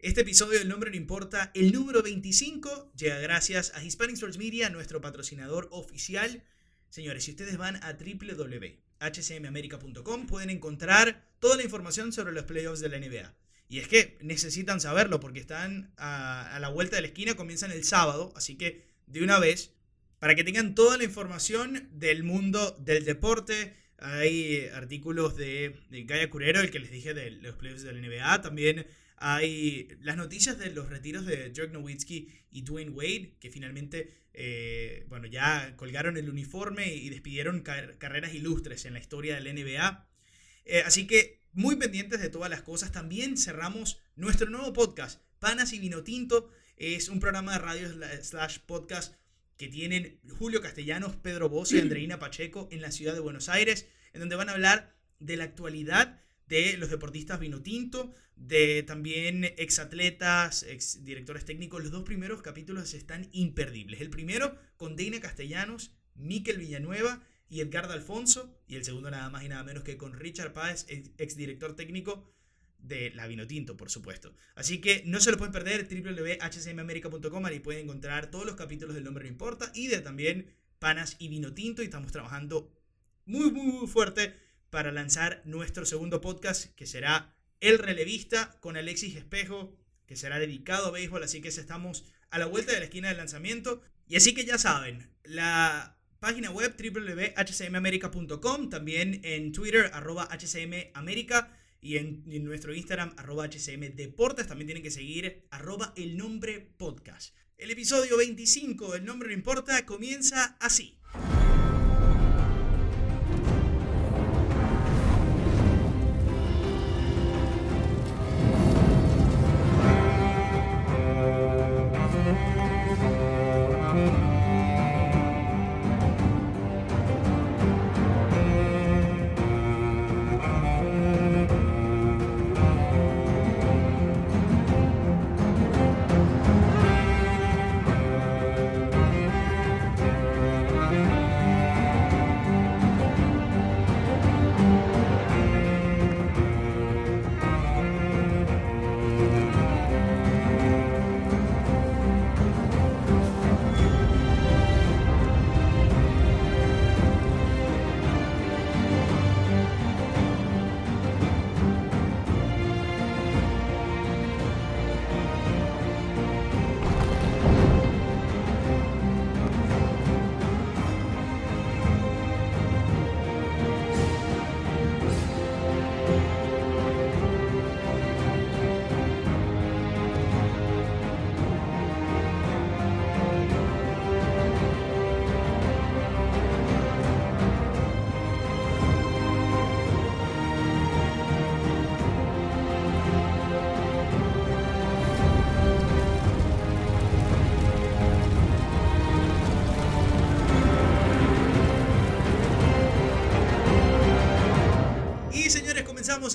Este episodio del nombre no importa, el número 25, llega gracias a Hispanic Sports Media, nuestro patrocinador oficial. Señores, si ustedes van a www.hcmamerica.com pueden encontrar toda la información sobre los playoffs de la NBA. Y es que necesitan saberlo porque están a, a la vuelta de la esquina, comienzan el sábado, así que de una vez, para que tengan toda la información del mundo del deporte, hay artículos de, de Gaia Curero, el que les dije de los playoffs de la NBA, también hay las noticias de los retiros de Dirk Nowitzki y Dwayne Wade, que finalmente, eh, bueno, ya colgaron el uniforme y despidieron carreras ilustres en la historia del NBA. Eh, así que muy pendientes de todas las cosas. También cerramos nuestro nuevo podcast, Panas y Vino Tinto. Es un programa de radio slash podcast que tienen Julio Castellanos, Pedro Bossi y Andreina Pacheco en la ciudad de Buenos Aires, en donde van a hablar de la actualidad de los deportistas vino tinto, de también exatletas, ex directores técnicos. Los dos primeros capítulos están imperdibles. El primero con Deina Castellanos, Miquel Villanueva y Edgardo Alfonso. Y el segundo nada más y nada menos que con Richard Páez, ex director técnico de la vino tinto, por supuesto. Así que no se lo pueden perder, www.hcmamerica.com, ahí pueden encontrar todos los capítulos del nombre no importa y de también panas y vino tinto. Y estamos trabajando muy, muy, muy fuerte para lanzar nuestro segundo podcast, que será El Relevista con Alexis Espejo, que será dedicado a béisbol, así que estamos a la vuelta de la esquina del lanzamiento. Y así que ya saben, la página web www.hcmamerica.com, también en Twitter, arroba hcmamerica, y en, nuestro Instagram, arroba hcmdeportes, también tienen que seguir arroba el nombre podcast. El episodio 25 del nombre no importa comienza así.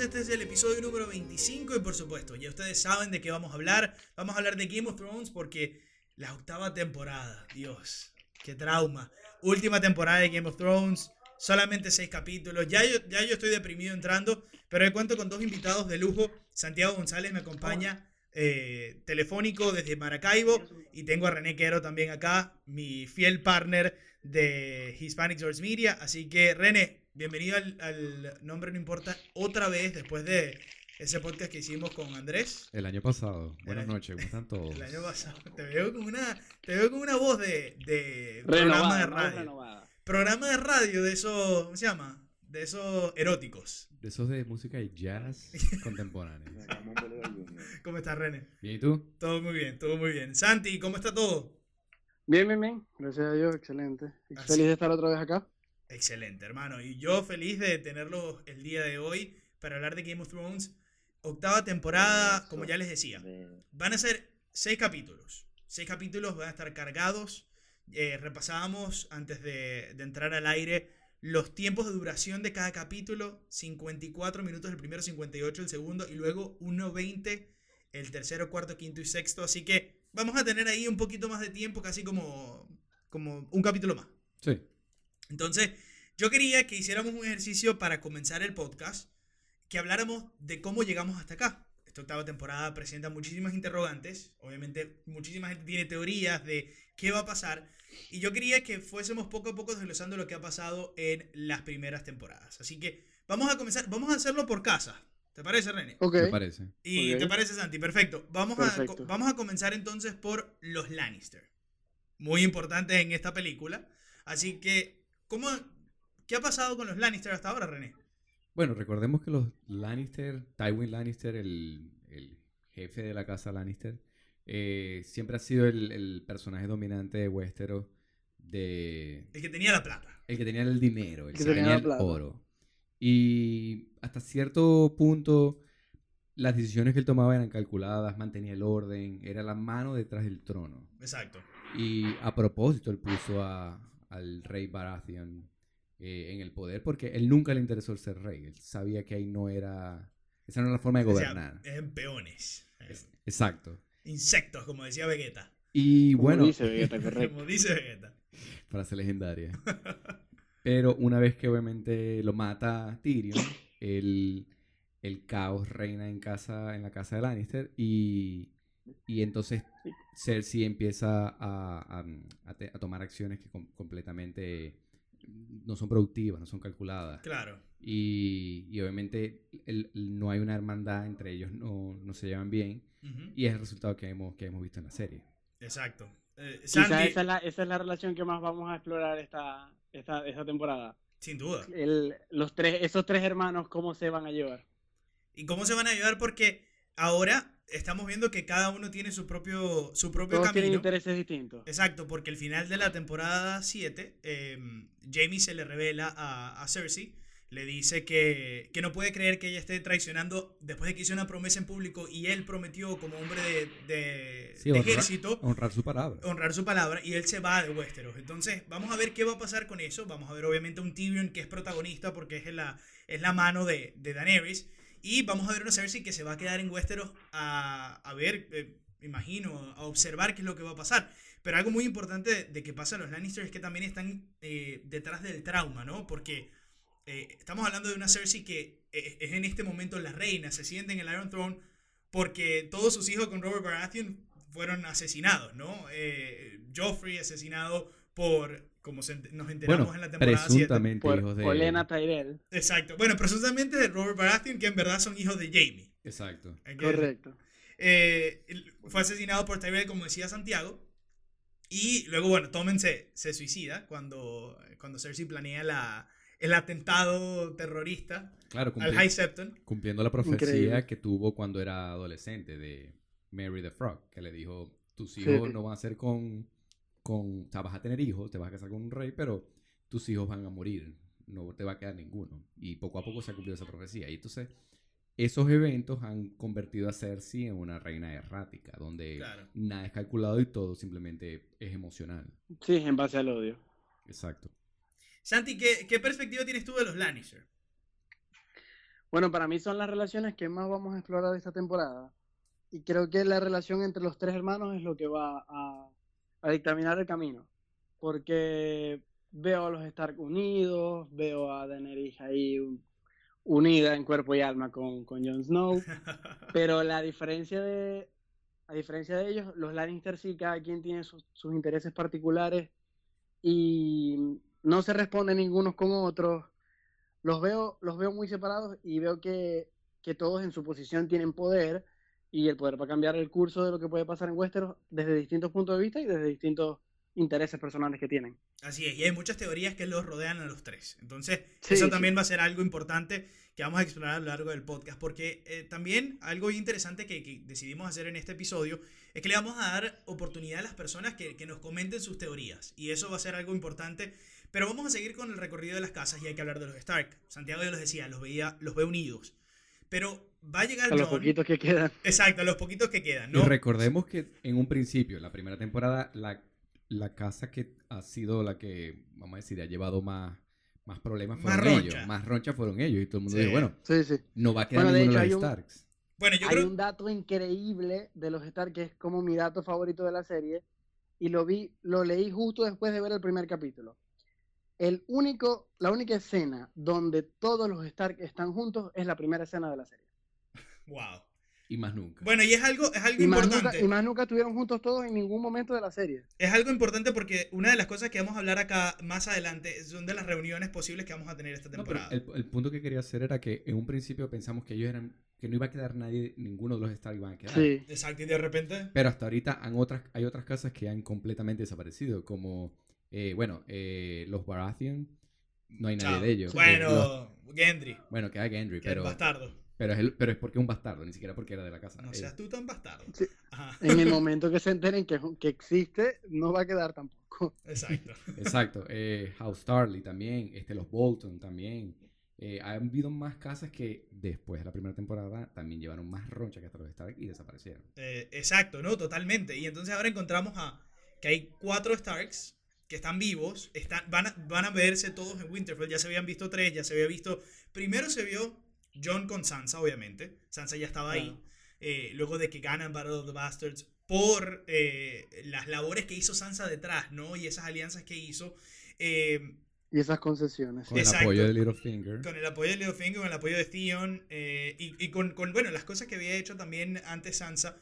Este es el episodio número 25 y por supuesto, ya ustedes saben de qué vamos a hablar. Vamos a hablar de Game of Thrones porque la octava temporada, Dios, qué trauma. Última temporada de Game of Thrones, solamente seis capítulos. Ya yo, ya yo estoy deprimido entrando, pero hoy cuento con dos invitados de lujo. Santiago González me acompaña eh, telefónico desde Maracaibo y tengo a René Quero también acá, mi fiel partner de Hispanic Source Media. Así que René, bienvenido al, Nombre No Importa otra vez después de ese podcast que hicimos con Andrés. El año pasado. Buenas noches, ¿cómo están todos? El año pasado. Te veo con una, te veo con una voz de, de programa de radio. Programa de radio de esos, ¿cómo se llama? De esos eróticos. De esos de música y jazz contemporáneo. ¿Cómo estás, René? Bien, ¿y tú? Todo muy bien, todo muy bien. Santi, ¿cómo está todo? Bien, bien, bien. Gracias a Dios, excelente. Feliz de estar otra vez acá. Excelente, hermano. Y yo feliz de tenerlo el día de hoy para hablar de Game of Thrones. Octava temporada, como ya les decía. Van a ser seis capítulos. Seis capítulos van a estar cargados. Eh, repasábamos antes de, entrar al aire los tiempos de duración de cada capítulo. 54 minutos el primero, 58 el segundo y luego 1.20 el tercero, cuarto, quinto y sexto. Así que vamos a tener ahí un poquito más de tiempo, casi como, como un capítulo más. Sí. Entonces, yo quería que hiciéramos un ejercicio para comenzar el podcast, que habláramos de cómo llegamos hasta acá. esta octava temporada presenta muchísimas interrogantes. Obviamente, muchísima gente tiene teorías de qué va a pasar. Y yo quería que fuésemos poco a poco desglosando lo que ha pasado en las primeras temporadas. Así que vamos a comenzar, vamos a hacerlo por casa. ¿Te parece, René? Ok. Me parece. ¿Y Ok. te parece, Santi? Perfecto. Vamos, A, Perfecto. vamos a comenzar entonces por los Lannister. Muy importante en esta película. Así que, ¿cómo, ¿qué ha pasado con los Lannister hasta ahora, René? Bueno, recordemos que los Lannister, Tywin Lannister, el, el jefe de la casa Lannister, eh, siempre ha sido el, el personaje dominante de Westeros, de, El que tenía la plata. el que tenía el dinero, el Que que tenía el plata. oro. Y hasta cierto punto, las decisiones que él tomaba eran calculadas, mantenía el orden, era la mano detrás del trono. Exacto. Y a propósito, él puso a- al rey Baratheon eh, en el poder porque él nunca le interesó el ser rey. Él sabía que ahí no era. Esa no era la forma de O sea, gobernar. en peones. Eh, Es- exacto. Insectos, como decía Vegeta. Y Como bueno, dice Vegeta, correcto. Como dice Vegeta. frase legendaria. Pero una vez que obviamente lo mata Tyrion, el, el caos reina en casa, en la casa de Lannister y, y entonces Cersei empieza a, a- a te- a tomar acciones que com- completamente no son productivas, no son calculadas. Claro. Y, y obviamente el- el- no hay una hermandad entre ellos, no, no se llevan bien. Y es el resultado que hemos, que hemos visto en la serie. Exacto. Eh, esa es, la, esa es la relación que más vamos a explorar esta, esta, esta temporada. sin duda. El, los tres, esos tres hermanos, ¿cómo se van a llevar? ¿Y cómo se van a ayudar? Porque ahora estamos viendo que cada uno tiene su propio, su propio Todos tienen camino. intereses distintos. Exacto, porque al final de la temporada 7, eh, Jamie se le revela a, a Cersei, le dice que, que no puede creer que ella esté traicionando después de que hizo una promesa en público y él prometió como hombre de, de- Sí, de honra- ejército Honrar su palabra. honrar su palabra y él se va de Westeros. Entonces, vamos a ver qué va a pasar con eso. Vamos a ver, obviamente, un Tyrion que es protagonista porque es la, es la mano de, de Daenerys. Y vamos a ver una Cersei que se va a quedar en Westeros a, a ver, eh, imagino, a observar qué es lo que va a pasar. Pero algo muy importante de, que pasa a los Lannister es que también están eh, detrás del trauma, ¿no? Porque eh, estamos hablando de una Cersei que es en este momento la reina, se siente en el Iron Throne porque todos sus hijos con Robert Baratheon fueron asesinados, ¿no? Joffrey asesinado por, como se ent- nos enteramos Bueno, en la temporada 7. presuntamente Por hijos de... Olena Tyrell. Exacto. Bueno, presuntamente de Robert Baratheon, que en verdad son hijos de Jamie. Exacto. Correcto. Eh, fue asesinado por Tyrell, como decía Santiago. Y luego, bueno, Tommen se, se suicida cuando, cuando Cersei planea la, el atentado terrorista Claro, al High Septon. cumpliendo la profecía Increíble. que tuvo cuando era adolescente de Mary the Frog, que le dijo, tus hijos sí. no van a ser con, con, o sea, vas a tener hijos, te vas a casar con un rey, pero tus hijos van a morir, no te va a quedar ninguno. Y poco a poco se ha cumplido esa profecía. Y entonces, esos eventos han convertido a Cersei en una reina errática, donde Claro. nada es calculado y todo simplemente es emocional. Sí, en base al odio. Exacto. Santi, ¿qué, ¿qué perspectiva tienes tú de los Lannister? Bueno, para mí son las relaciones que más vamos a explorar esta temporada. Y creo que la relación entre los tres hermanos es lo que va a, a dictaminar el camino. Porque veo a los Stark unidos, veo a Daenerys ahí un- unida en cuerpo y alma con, con Jon Snow. Pero la diferencia de, a diferencia de ellos, los Lannister sí, cada quien tiene sus, sus intereses particulares y no se responden ningunos con otros. Los veo, los veo muy separados y veo que, que todos en su posición tienen poder y el poder para cambiar el curso de lo que puede pasar en Westeros desde distintos puntos de vista y desde distintos intereses personales que tienen. Así es, y hay muchas teorías que los rodean a los tres. Entonces, Sí, eso sí. también va a ser algo importante que vamos a explorar a lo largo del podcast, porque eh, también algo interesante que, que decidimos hacer en este episodio es que le vamos a dar oportunidad a las personas que, que nos comenten sus teorías, y eso va a ser algo importante. Pero vamos a seguir con el recorrido de las casas y hay que hablar de los Stark. Santiago ya los decía, los veía, los ve unidos. Pero va a llegar A los Jon- poquitos que quedan. Exacto, a los poquitos que quedan, Y ¿no? recordemos que en un principio, en la primera temporada, la, la casa que ha sido la que, vamos a decir, ha llevado más, más problemas Más fueron roncha. ellos. Más roncha fueron ellos. Y todo el mundo Sí. dijo, bueno, Sí, sí. no va a quedar Bueno, de ninguno de hecho, los hay un- Starks. Bueno, yo Hay creo... un dato increíble de los Stark que es como mi dato favorito de la serie y lo vi, lo leí justo después de ver el primer capítulo. El único, la única escena donde todos los Stark están juntos es la primera escena de la serie. Wow. Y más nunca. Bueno, y es algo, es algo Y importante. nunca, y más nunca estuvieron juntos todos en ningún momento de la serie. Es algo importante porque una de las cosas que vamos a hablar acá más adelante son de las reuniones posibles que vamos a tener esta No, pero temporada. el, el punto que quería hacer era que en un principio pensamos que ellos eran que no iba a quedar nadie, ninguno de los Stark iban a quedar. Sí. Exacto, y de repente. Pero hasta ahorita han otras, hay otras casas que han completamente desaparecido, como, eh, bueno, eh, los Baratheon, no hay nadie chao. de ellos. Bueno, Eh, los- Gendry, bueno, queda Gendry, que es pero, bastardo. Pero, es el- pero es porque es un bastardo, ni siquiera porque era de la casa. No seas tú tan bastardo. Sí. En el momento que se enteren que, que existe, no va a quedar tampoco. exacto. Exacto. Eh, House Starley también, este, los Bolton también. Eh, ha habido más casas que después de la primera temporada también llevaron más roncha que hasta los Stark y desaparecieron. Eh, exacto, ¿no? Totalmente. Y entonces ahora encontramos a que hay cuatro Starks que están vivos, están, van, a, van a verse todos en Winterfell. Ya se habían visto tres, ya se había visto. Primero se vio John con Sansa, obviamente. Sansa ya estaba ahí. Claro. Eh, luego de que ganan Battle of the Bastards por eh, las labores que hizo Sansa detrás, ¿no? Y esas alianzas que hizo. eh, Y esas concesiones. Con Exacto. el apoyo de Littlefinger. con el apoyo de Littlefinger, con el apoyo de Theon eh, y, y con, con, bueno, las cosas que había hecho también antes Sansa.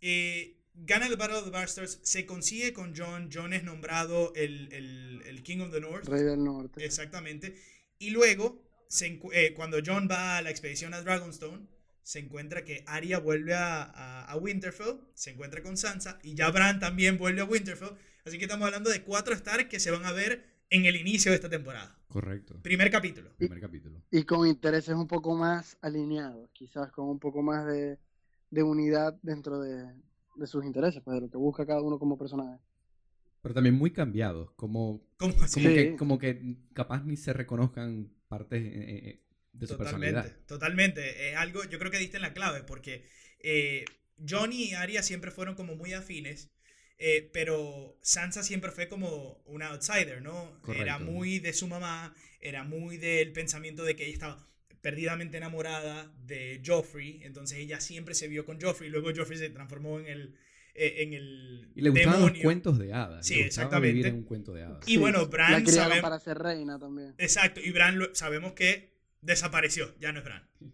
eh, gana el Battle of the Bastards, se consigue con John, John es nombrado el, el- el King of the North, Rey del Norte. exactamente, y luego, se eh, cuando John va a la expedición a Dragonstone, se encuentra que Arya vuelve a, a- a Winterfell, se encuentra con Sansa, y ya Bran también vuelve a Winterfell, así que estamos hablando de cuatro Stark que se van a ver en el inicio de esta temporada. Correcto. Primer capítulo. Primer capítulo. Y con intereses un poco más alineados, quizás con un poco más de, de unidad dentro de, de sus intereses, pues de lo que busca cada uno como personaje. Pero también muy cambiados, como, ¿Cómo así? como, Sí. que, como que capaz ni se reconozcan partes eh, eh, de su Totalmente, personalidad. totalmente. Es algo, yo creo que diste en la clave, porque eh, Johnny y Arya siempre fueron como muy afines, eh, pero Sansa siempre fue como un outsider, ¿no? Era muy de su mamá, era muy del pensamiento de que ella estaba perdidamente enamorada de Joffrey, entonces ella siempre se vio con Joffrey, luego Joffrey se transformó en el, eh, en el Y le gustaban demonio. los cuentos de hadas. Sí, le exactamente. vivir en un cuento de hadas. Y bueno, Bran La sabe- para ser reina también. Exacto, y Bran lo- sabemos que desapareció, ya no es Bran. Sí,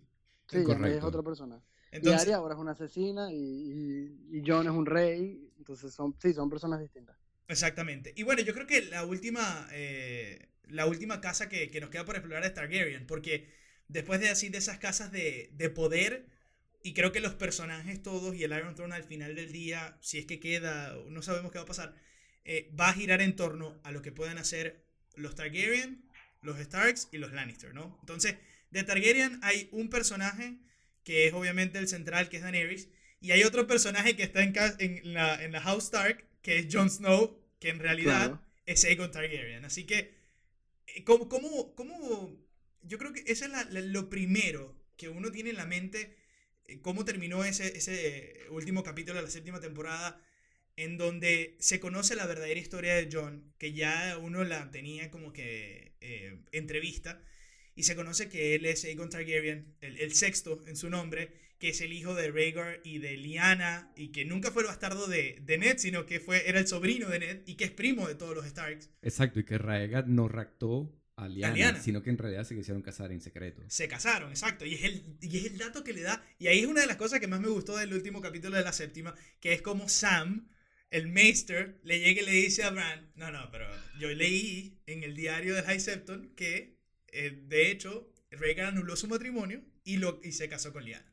ya es Correcto. otra persona. Entonces, y Arya ahora es una asesina y, y, y Jon es un rey. Entonces son, sí, son personas distintas. Exactamente. Y bueno, yo creo que la última, eh, la última casa que, que nos queda por explorar es Targaryen, porque después de así de esas casas de, de poder, y creo que los personajes todos y el Iron Throne al final del día, si es que queda, no sabemos qué va a pasar, eh, va a girar en torno a lo que puedan hacer los Targaryen, los Starks y los Lannister, ¿no? Entonces, de Targaryen hay un personaje que es obviamente el central, que es Daenerys, y hay otro personaje que está en, en, la, en la House Stark, que es Jon Snow, que en realidad Claro. es Aegon Targaryen. Así que, eh, ¿cómo, cómo, cómo- yo creo que eso es la- la- lo primero que uno tiene en la mente, cómo terminó ese, ese último capítulo de la séptima temporada, en donde se conoce la verdadera historia de John, que ya uno la tenía como que eh, entrevista, y se conoce que él es Aegon Targaryen, el, el sexto en su nombre, que es el hijo de Rhaegar y de Lyanna, y que nunca fue el bastardo de, de Ned, sino que fue, era el sobrino de Ned, y que es primo de todos los Starks. Exacto, y que Raegar no raptó a Lyanna. sino que en realidad se quisieron casar en secreto. Se casaron, exacto. Y es, el, y es el dato que le da. Y ahí es una de las cosas que más me gustó del último capítulo de la séptima, que es como Sam, el Maester, le llega y le dice a Bran, no, no, pero yo leí en el diario del High Septon que, eh, de hecho, Rhaegar anuló su matrimonio y, lo, y se casó con Lyanna.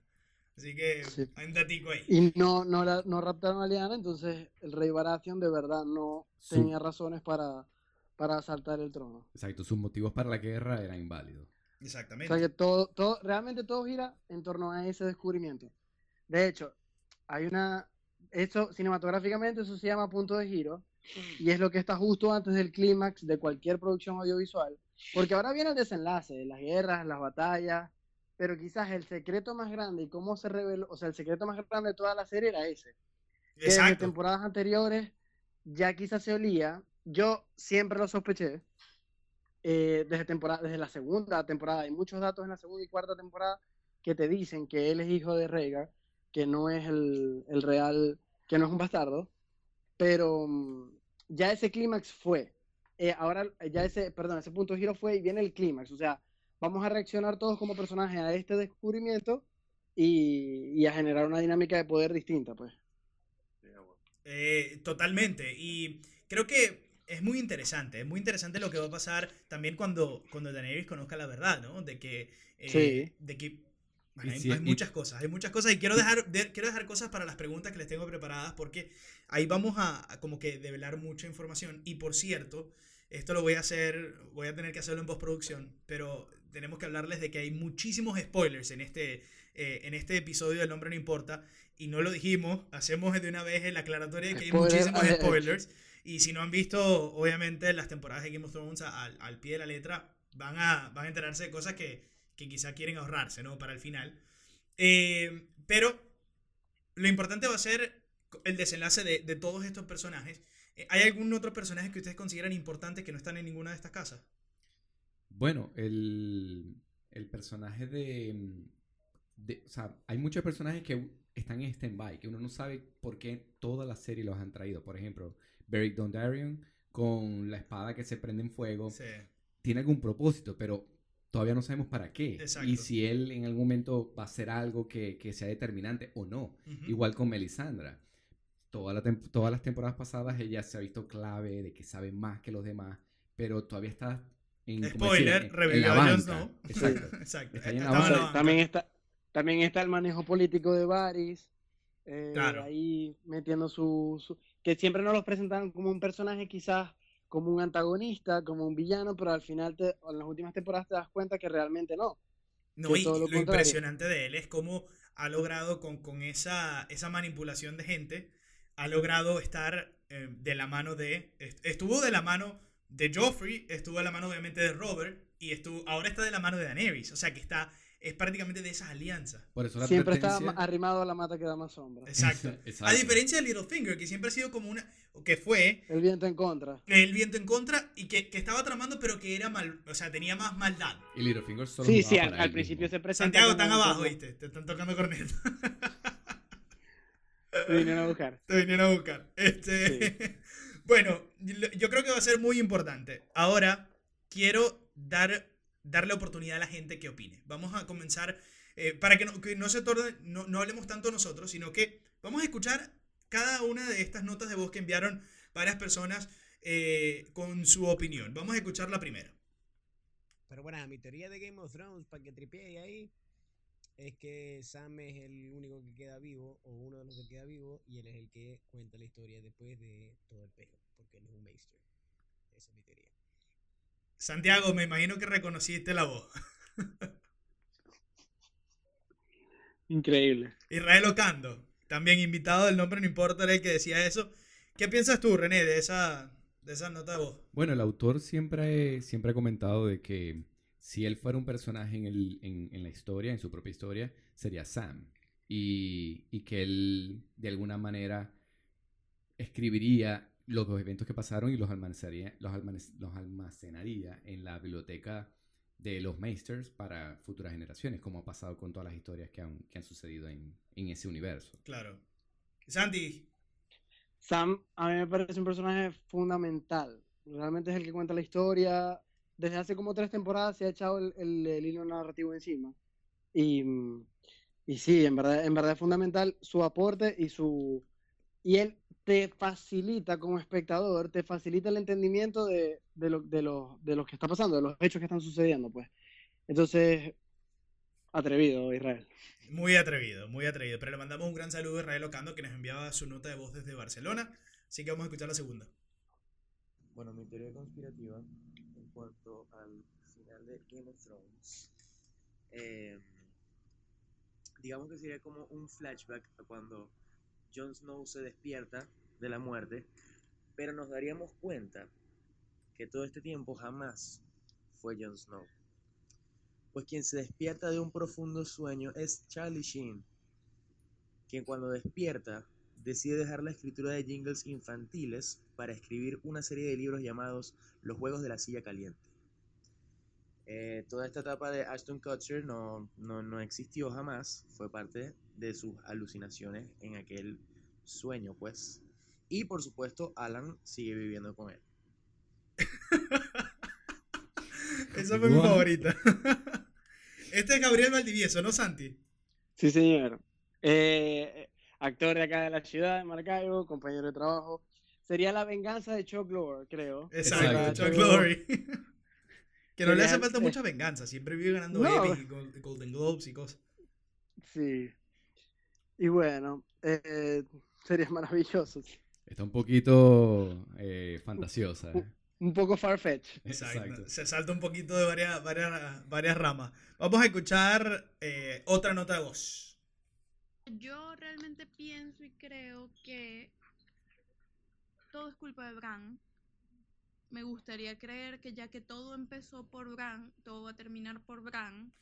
Así que Sí. hay un datico ahí. Y no, no, la- no raptaron a Lyanna, entonces el rey Baratheon de verdad no Su- tenía razones para, para asaltar el trono. Exacto, sus motivos para la guerra eran inválidos. O Exactamente. sea que todo, todo, realmente todo gira en torno a ese descubrimiento. De hecho, hay una, eso cinematográficamente eso se llama punto de giro y es lo que está justo antes del clímax de cualquier producción audiovisual, porque ahora viene el desenlace, las guerras, las batallas, pero quizás el secreto más grande y cómo se reveló, o sea, el secreto más grande de toda la serie era ese. que desde Exacto. temporadas anteriores ya quizás se olía. Yo siempre lo sospeché. eh, desde, temporada, desde la segunda temporada, hay muchos datos en la segunda y cuarta temporada que te dicen que él es hijo de Rhaegar, que no es el, el real, que no es un bastardo, pero mm, ya ese clímax fue. Eh, ahora, ya ese, perdón, ese punto giro fue y viene el clímax. O sea, vamos a reaccionar todos como personajes a este descubrimiento y, y a generar una dinámica de poder distinta, pues. Eh, totalmente. Y creo que es muy interesante. Es muy interesante lo que va a pasar también cuando, cuando Daenerys conozca la verdad, ¿no? De que. eh, Sí. De que. Y hay, hay y- muchas cosas, hay muchas cosas y quiero dejar, de- quiero dejar cosas para las preguntas que les tengo preparadas porque ahí vamos a, a como que develar mucha información y por cierto, esto lo voy a hacer, voy a tener que hacerlo en postproducción, pero tenemos que hablarles de que hay muchísimos spoilers en este, eh, en este episodio del Nombre No Importa y no lo dijimos, hacemos de una vez la aclaratoria de que hay Spoiler muchísimos spoilers y si no han visto, obviamente, las temporadas de Game of Thrones al, al pie de la letra, van a, van a enterarse de cosas que, que quizá quieren ahorrarse, ¿no? Para el final. Eh, pero lo importante va a ser el desenlace de, de todos estos personajes. Eh, ¿Hay algún otro personaje que ustedes consideran importante que no están en ninguna de estas casas? Bueno, el, el personaje de, de- O sea, hay muchos personajes que están en stand-by, que uno no sabe por qué toda la serie los han traído. Por ejemplo, Beric Dondarrion con la espada que se prende en fuego. Sí. Tiene algún propósito, pero todavía no sabemos para qué. Exacto. Y si él en algún momento va a hacer algo que, que sea determinante o no. Ujú. Igual con Melisandra. Toda la todas las temporadas pasadas ella se ha visto clave de que sabe más que los demás, pero todavía está en, ¿cómo decir? Spoiler, En- en la banca. Snow. Exacto. Exacto. Está en la banca. También está, también está el manejo político de Varys. eh, Claro. Ahí metiendo su, su- Que siempre nos los presentaron como un personaje quizás como un antagonista, como un villano, pero al final, te- en las últimas temporadas te das cuenta que realmente no. No, y lo lo, impresionante de él es cómo ha logrado con, con esa, esa manipulación de gente, ha logrado estar eh, de la mano de... est- Estuvo de la mano de Joffrey, estuvo de la mano obviamente de Robert, y estuvo, ahora está de la mano de Daenerys. O sea que está, es prácticamente de esas alianzas. Por eso la Siempre está advertencia- arrimado a la mata que da más sombra. Exacto. Exacto. A diferencia de Littlefinger, que siempre ha sido como una... o que fue El viento en contra. el viento en contra y que, que estaba tramando, pero que era mal... O sea, tenía más maldad. Y Littlefinger solo Sí, sí, al, principio mismo. se presenta. Santiago, están abajo, como- ¿viste? Te están tocando corneta. Te vinieron a buscar. Te vinieron a buscar. Este, bueno, yo creo que va a ser muy importante. Ahora, quiero dar, darle oportunidad a la gente que opine. Vamos a comenzar, eh, para que no, que no se torne, no, no hablemos tanto nosotros, sino que vamos a escuchar cada una de estas notas de voz que enviaron varias personas eh, con su opinión. Vamos a escuchar la primera. Pero bueno, mi teoría de Game of Thrones, para que tripee ahí, es que Sam es el único que queda vivo, o uno de los que queda vivo, y él es el que cuenta la historia después de todo el pejo, porque él es un maester. Esa es mi teoría. Santiago, me imagino que reconociste la voz. Increíble. Israel Ocando, también invitado del nombre, no importa, era el que decía eso. ¿Qué piensas tú, René, de esa, de esa nota de voz? Bueno, el autor siempre, siempre ha comentado de que si él fuera un personaje en, el- en- en la historia, en su propia historia, sería Sam. Y, y que él, de alguna manera, escribiría los dos eventos que pasaron y los almacenaría, los almacenaría en la biblioteca de los Meisters para futuras generaciones, como ha pasado con todas las historias que han, que han sucedido en, en ese universo. Claro. Santi, Sam a mí me parece un personaje fundamental. Realmente es el que cuenta la historia. Desde hace como tres temporadas se ha echado el, el- el hilo narrativo encima. Y, y sí, en verdad, en verdad es fundamental su aporte y su y él te facilita como espectador, te facilita el entendimiento de, de lo, de, lo, de lo que está pasando, de los hechos que están sucediendo, pues. Entonces, atrevido, Israel. muy atrevido, muy atrevido. Pero le mandamos un gran saludo a Israel Ocando, que nos enviaba su nota de voz desde Barcelona. Así que vamos a escuchar la segunda. Bueno, mi teoría conspirativa en cuanto al final de Game of Thrones, eh, digamos que sería como un flashback a cuando Jon Snow se despierta de la muerte, pero nos daríamos cuenta que todo este tiempo jamás fue Jon Snow. Pues quien se despierta de un profundo sueño es Charlie Sheen, quien cuando despierta decide dejar la escritura de jingles infantiles para escribir una serie de libros llamados Los Juegos de la Silla Caliente. Eh, toda esta etapa de Ashton Kutcher no, no, no existió jamás, fue parte de sus alucinaciones en aquel sueño, pues. Y por supuesto, Alan sigue viviendo con él. Esa fue mi favorita. Este es Gabriel Valdivieso, ¿no, Santi? Sí, señor. Eh, actor de acá de la ciudad, de Maracaibo, compañero de trabajo. Sería la venganza de Chuck Lorre, creo. Exacto, Exacto. Chuck Lorre. que no le hace falta mucha venganza, siempre vive ganando No. Emmys y Gol- Golden Globes y cosas. Sí. Y bueno, eh, sería maravilloso. Está un poquito eh, fantasiosa. ¿eh? Un poco farfetch. Exacto. Se salta un poquito de varias, varias, varias ramas. Vamos a escuchar eh, otra nota de voz. Yo realmente pienso y creo que todo es culpa de Bran. Me gustaría creer que ya que todo empezó por Bran, todo va a terminar por Bran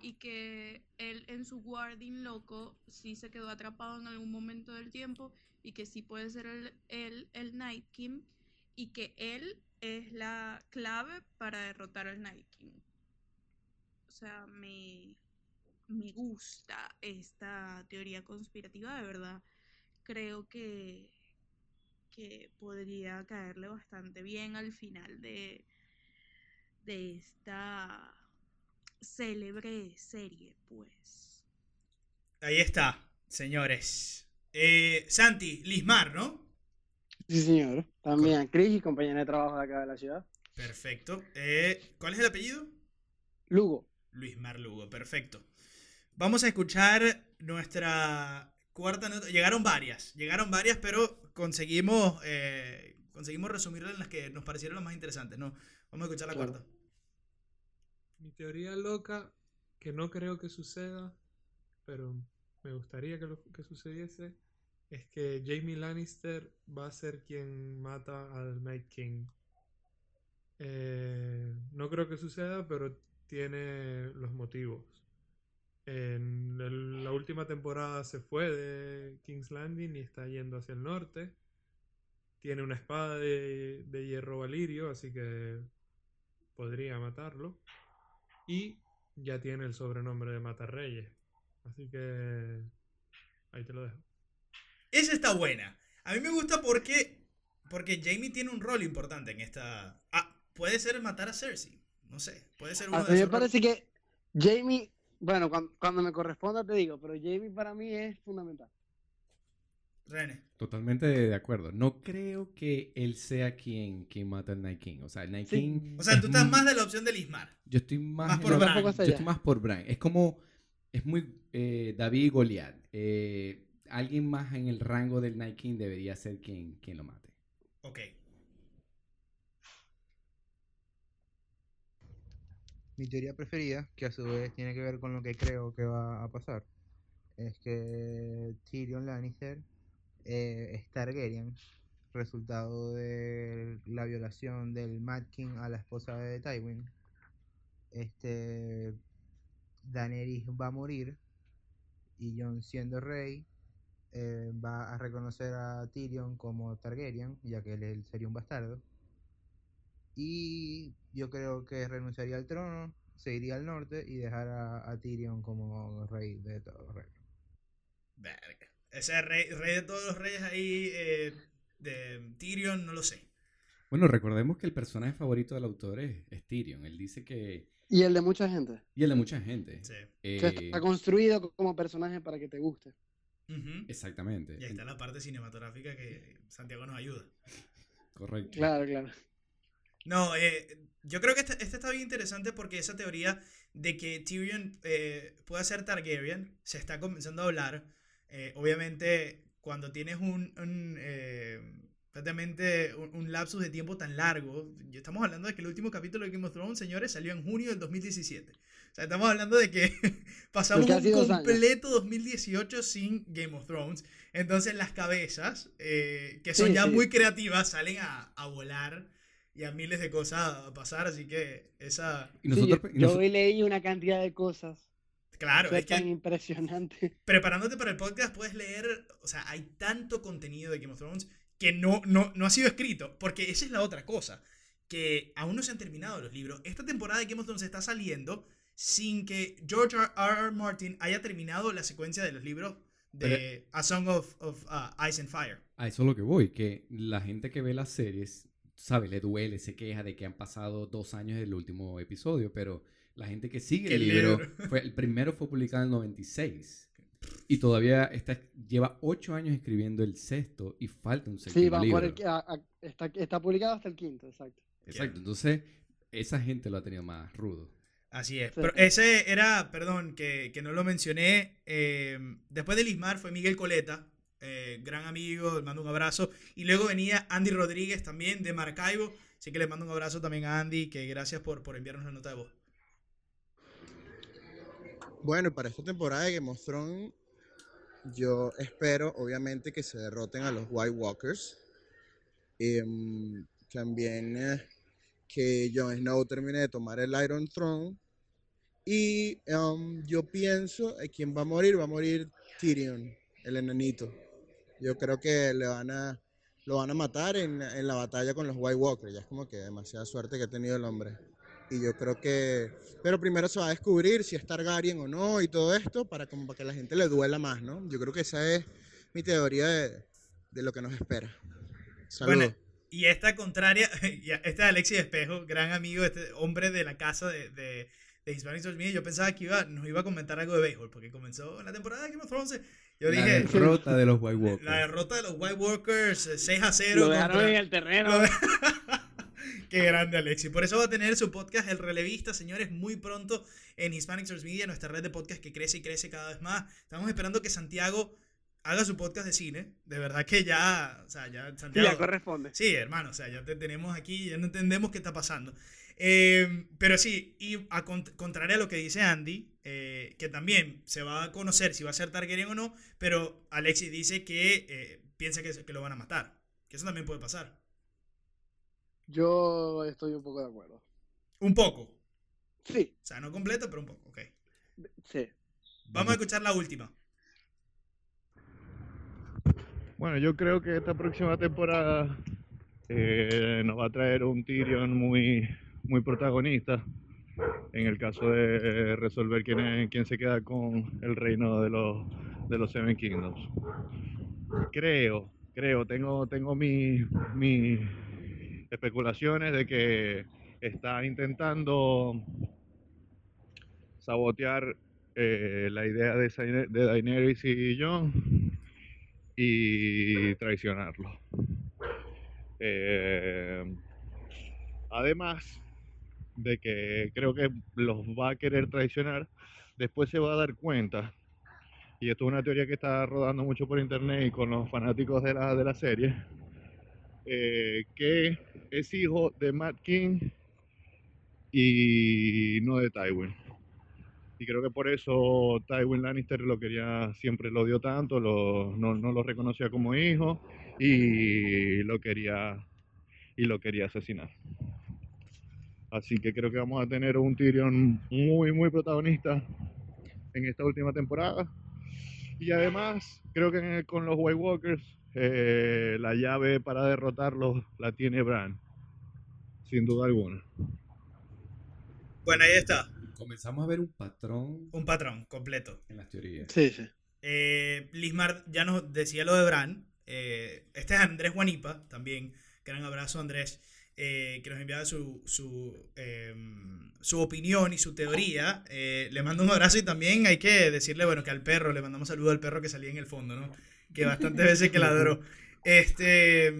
y que él en su guarding loco sí se quedó atrapado en algún momento del tiempo y que sí puede ser el, el, el Night King y que él es la clave para derrotar al Night King. O sea, me, me gusta esta teoría conspirativa, de verdad. Creo que, que podría caerle bastante bien al final de, de esta célebre serie, pues. Ahí está, señores. Eh, Santi, Lismar, ¿no? Sí, señor. También Chris y compañera de trabajo de acá de la ciudad. Perfecto. Eh, ¿Cuál es el apellido? Lugo. Luis Mar Lugo, perfecto. Vamos a escuchar nuestra cuarta nota. Llegaron varias, llegaron varias, pero conseguimos, eh, conseguimos resumirlas en las que nos parecieron las más interesantes, ¿no? Vamos a escuchar la Claro. cuarta. Mi teoría loca, que no creo que suceda, pero me gustaría que, lo- que sucediese, es que Jamie Lannister va a ser quien mata al Night King. Eh, no creo que suceda, pero tiene los motivos. En el- la última temporada se fue de King's Landing y está yendo hacia el norte. Tiene una espada de, de hierro valirio, así que podría matarlo. Y ya tiene el sobrenombre de Matarreyes. Así que ahí te lo dejo. Esa está buena. A mí me gusta porque, porque Jamie tiene un rol importante en esta... Ah, puede ser matar a Cersei. No sé, puede ser uno A de mí me roles. parece que Jamie, bueno, cuan- cuando, me corresponda te digo, pero Jamie para mí es fundamental. René. Totalmente de acuerdo. No creo que él sea quien, quien mata al Night King. O sea, el Night Sí. King. O sea, es tú estás más de la opción de Lismar. Yo estoy más, más por hasta Yo estoy más por Bran. Es como. Es muy eh, David y Goliat. Eh, alguien más en el rango del Night King debería ser quien, quien lo mate. Ok. Mi teoría preferida, que a su vez tiene que ver con lo que creo que va a pasar, es que Tyrion Lannister eh, es Targaryen, resultado de la violación del Mad King a la esposa de Tywin. Este Daenerys va a morir y Jon siendo rey eh, va a reconocer a Tyrion como Targaryen, ya que él, él sería un bastardo. Y yo creo que renunciaría al trono, se iría al norte y dejará a Tyrion como rey de todos los reinos. Verga. Ese rey, rey de todos los reyes ahí, eh, de Tyrion, no lo sé. Bueno, recordemos que el personaje favorito del autor es, es Tyrion. Él dice que. Y el de mucha gente. Y el de mucha gente. Sí. Eh, Que está construido como personaje para que te guste. Exactamente. Y ahí está la parte cinematográfica que Santiago nos ayuda. Correcto. Claro, claro. No, eh, yo creo que este, este está bien interesante porque esa teoría de que Tyrion eh, pueda ser Targaryen se está comenzando a hablar. Eh, obviamente, cuando tienes un, un, eh, prácticamente un, un lapsus de tiempo tan largo, estamos hablando de que el último capítulo de Game of Thrones, señores, salió en junio del 2017. O sea, estamos hablando de que pasamos un completo 2018 sin Game of Thrones. Entonces las cabezas, eh, que son Sí, ya sí. muy creativas, salen a, a volar y a miles de cosas a pasar. Así que esa... Y Sí, nosotros, yo, y noso- yo hoy leí una cantidad de cosas. Claro, fue es que tan impresionante. preparándote para el podcast puedes leer, o sea, hay tanto contenido de Game of Thrones que no, no, no ha sido escrito, porque esa es la otra cosa, que aún no se han terminado los libros. Esta temporada de Game of Thrones está saliendo sin que George R. R. Martin haya terminado la secuencia de los libros de A Song of, of, uh, Ice and Fire. A eso es lo que voy, que la gente que ve las series, sabe, le duele, se queja de que han pasado dos años del último episodio, pero la gente que sigue el libro, libro. fue, el primero fue publicado en el 96. Y todavía está, lleva ocho años escribiendo el sexto y falta un séptimo Sí, va libro. por el, a- a- está, está publicado hasta el quinto, exacto. Exacto, entonces esa gente lo ha tenido más rudo. Así es. Sí. Pero ese era, perdón, que, que no lo mencioné. eh, después de Lismar fue Miguel Coleta, eh, gran amigo, le mando un abrazo. Y luego venía Andy Rodríguez también de Maracaibo. Así que le mando un abrazo también a Andy, que gracias por, por enviarnos la nota de voz. Bueno, para esta temporada de Game of Thrones, yo espero, obviamente, que se derroten a los White Walkers. Em, también eh, que Jon Snow termine de tomar el Iron Throne. Y em, yo pienso, ¿quién va a morir? Va a morir Tyrion, el enanito. Yo creo que le van a, lo van a matar en, en la batalla con los White Walkers. Ya es como que demasiada suerte que ha tenido el hombre. Y yo creo que... Pero primero se va a descubrir si es Targaryen o no y todo esto para, como para que la gente le duela más, ¿no? Yo creo que esa es mi teoría de, de lo que nos espera. Saludos. Bueno, y esta contraria, este es Alexis Espejo, gran amigo, este hombre de la casa de, de, de Hispanic Social Media. Yo pensaba que iba, nos iba a comentar algo de béisbol, porque comenzó la temporada de Game of Thrones. Yo la dije, derrota de los White Walkers. la derrota de los White Walkers eh, 6 a 0. Lo dejaron contra- en el terreno. De- Qué grande, Alexis. Por eso va a tener su podcast El Relevista, señores, muy pronto en Hispanic Source Media, nuestra red de podcast que crece y crece cada vez más. Estamos esperando que Santiago haga su podcast de cine. De verdad que ya, o sea, ya Sí, Santiago. ya corresponde. Sí, hermano, o sea, ya te tenemos aquí, ya no entendemos qué está pasando. Eh, pero sí, y a cont- contrario a lo que dice Andy, eh, que también se va a conocer si va a ser Targaryen o no, pero Alexis dice que eh, piensa que, que lo van a matar. Que eso también puede pasar. Yo estoy un poco de acuerdo. Un poco. O Sí, sea, no completo, pero un poco. Ok. sí. Vamos a escuchar la última. Bueno, yo creo que esta próxima temporada eh, nos va a traer un Tyrion muy, muy protagonista en el caso de resolver quién, es- quién se queda con el reino de los, de los Seven Kingdoms. Creo, creo, tengo, tengo mis mis especulaciones de que está intentando sabotear eh, la idea de, de Daenerys y Jon y traicionarlo. Eh, además de que creo que los va a querer traicionar, después se va a dar cuenta, y esto es una teoría que está rodando mucho por internet y con los fanáticos de la, de la serie, eh, que es hijo de Matt King y no de Tywin. Y creo que por eso Tywin Lannister lo quería, siempre lo odió tanto, no, no lo reconocía como hijo y lo quería y lo quería asesinar. Así que creo que vamos a tener un Tyrion muy, muy protagonista en esta última temporada. Y además, creo que con los White Walkers, eh, la llave para derrotarlos la tiene Bran, sin duda alguna. Bueno, ahí está. Comenzamos a ver un patrón Un patrón completo. en las teorías. Sí, sí. Eh, Lismar ya nos decía lo de Bran. Eh, este es Andrés Guanipa, también. Gran abrazo, Andrés, eh, que nos enviaba su, su, eh, su opinión y su teoría. Eh, le mando un abrazo y también hay que decirle, bueno, que al perro, le mandamos saludo al perro que salía en el fondo, ¿no? Que bastantes veces que ladró. Este,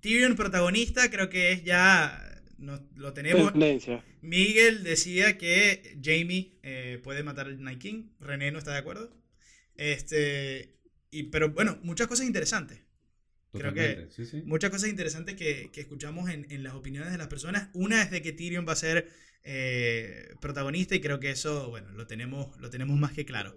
Tyrion protagonista, creo que es ya, no, lo tenemos. Tendencia. Miguel decía que Jamie eh, puede matar al Night King. René no está de acuerdo. Este, y, pero bueno, muchas cosas interesantes. Creo que Totalmente, sí, sí. muchas cosas interesantes que, que escuchamos en, en las opiniones de las personas. Una es de que Tyrion va a ser eh, protagonista y creo que eso, bueno, lo tenemos, lo tenemos más que claro.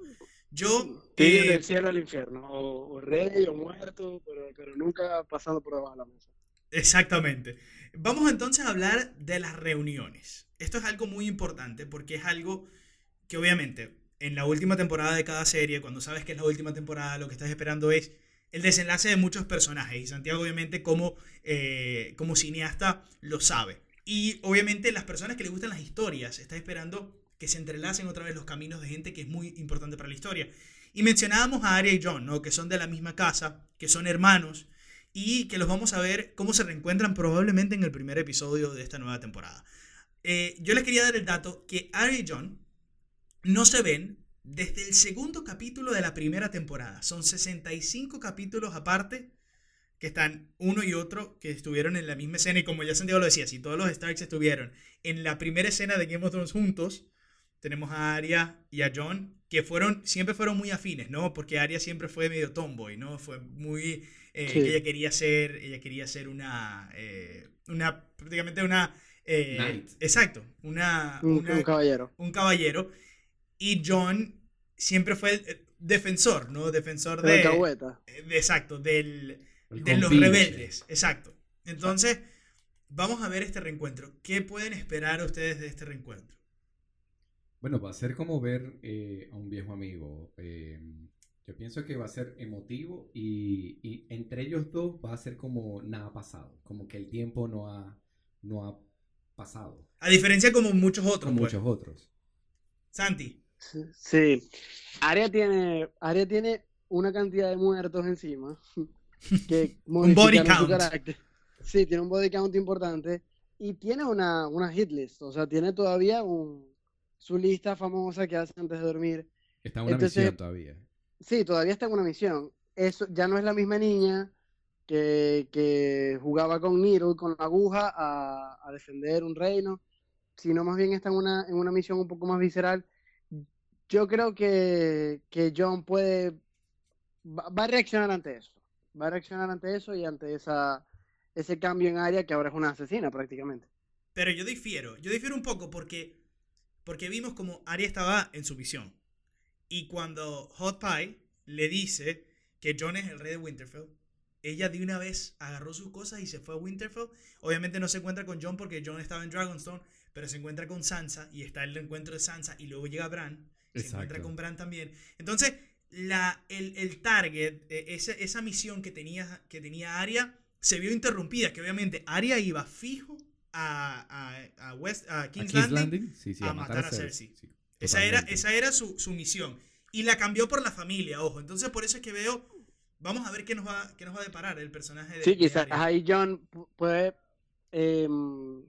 Yo, Tyrion eh, del cielo al infierno. O, o rey o muerto, pero, pero nunca pasando por debajo de la mesa. Exactamente. Vamos entonces a hablar de las reuniones. Esto es algo muy importante porque es algo que obviamente en la última temporada de cada serie, cuando sabes que es la última temporada, lo que estás esperando es el desenlace de muchos personajes. Y Santiago obviamente como, eh, como cineasta lo sabe. Y obviamente las personas que les gustan las historias están esperando que se entrelacen otra vez los caminos de gente que es muy importante para la historia. Y mencionábamos a Arya y John, ¿no? que son de la misma casa, que son hermanos, y que los vamos a ver cómo se reencuentran probablemente en el primer episodio de esta nueva temporada. Eh, yo les quería dar el dato que Arya y John no se ven desde el segundo capítulo de la primera temporada. Son 65 capítulos aparte que están uno y otro que estuvieron en la misma escena. Y como ya Santiago lo decía, si todos los Starks estuvieron en la primera escena de Game of Thrones juntos, tenemos a Arya y a John, que fueron, siempre fueron muy afines, ¿no? Porque Arya siempre fue medio tomboy, ¿no? Fue muy... eh, Sí. ella quería ser, ella quería ser una, eh, una, prácticamente una... eh, Knight. Exacto, una, Un, una- un caballero. un caballero. Y John siempre fue el, eh, defensor, ¿no? Defensor De de... eh, de- exacto, del, El de los rebeldes, exacto. Entonces, vamos a ver este reencuentro. ¿Qué pueden esperar ustedes de este reencuentro? Bueno, va a ser como ver eh, a un viejo amigo. eh, yo pienso que va a ser emotivo y, y entre ellos dos va a ser como nada ha pasado, como que el tiempo no ha, no ha pasado, A diferencia como muchos otros, con pues. muchos otros. Santi, Sí. Arya tiene, Arya tiene una cantidad de muertos encima que Un body modificaron su count. carácter. Sí, tiene un body count importante y tiene una, una hit list, o sea, tiene todavía un, su lista famosa que hace antes de dormir. Está en una Entonces- misión todavía. Sí, todavía está en una misión. Eso ya no es la misma niña que, que jugaba con Needle, con la aguja, a, a defender un reino, sino más bien está en una, en una misión un poco más visceral. Yo creo que, que John puede, va, va a reaccionar ante eso. Va a reaccionar ante eso y ante esa, ese cambio en área que ahora es una asesina prácticamente. pero yo difiero. Yo difiero un poco porque, porque vimos como Arya estaba en su visión. Y cuando Hot Pie le dice que John es el rey de Winterfell, ella de una vez agarró sus cosas y se fue a Winterfell. Obviamente no se encuentra con John porque John estaba en Dragonstone, pero se encuentra con Sansa y está el encuentro de Sansa y luego llega Bran. Se encuentra con Bran también. Entonces, la, el, el target, eh, esa, esa misión que tenía, que tenía Arya, se vio interrumpida. Que obviamente Arya iba fijo a, a, a West, a ¿A King's, Landing. Landing? Sí, sí, a matar a Cersei. Sí, Esa era, esa era su, su misión. Y la cambió por la familia, ojo. Entonces, por eso es que veo. Vamos a ver qué nos va, qué nos va a deparar el personaje de. Sí, quizás ahí John pu- puede em,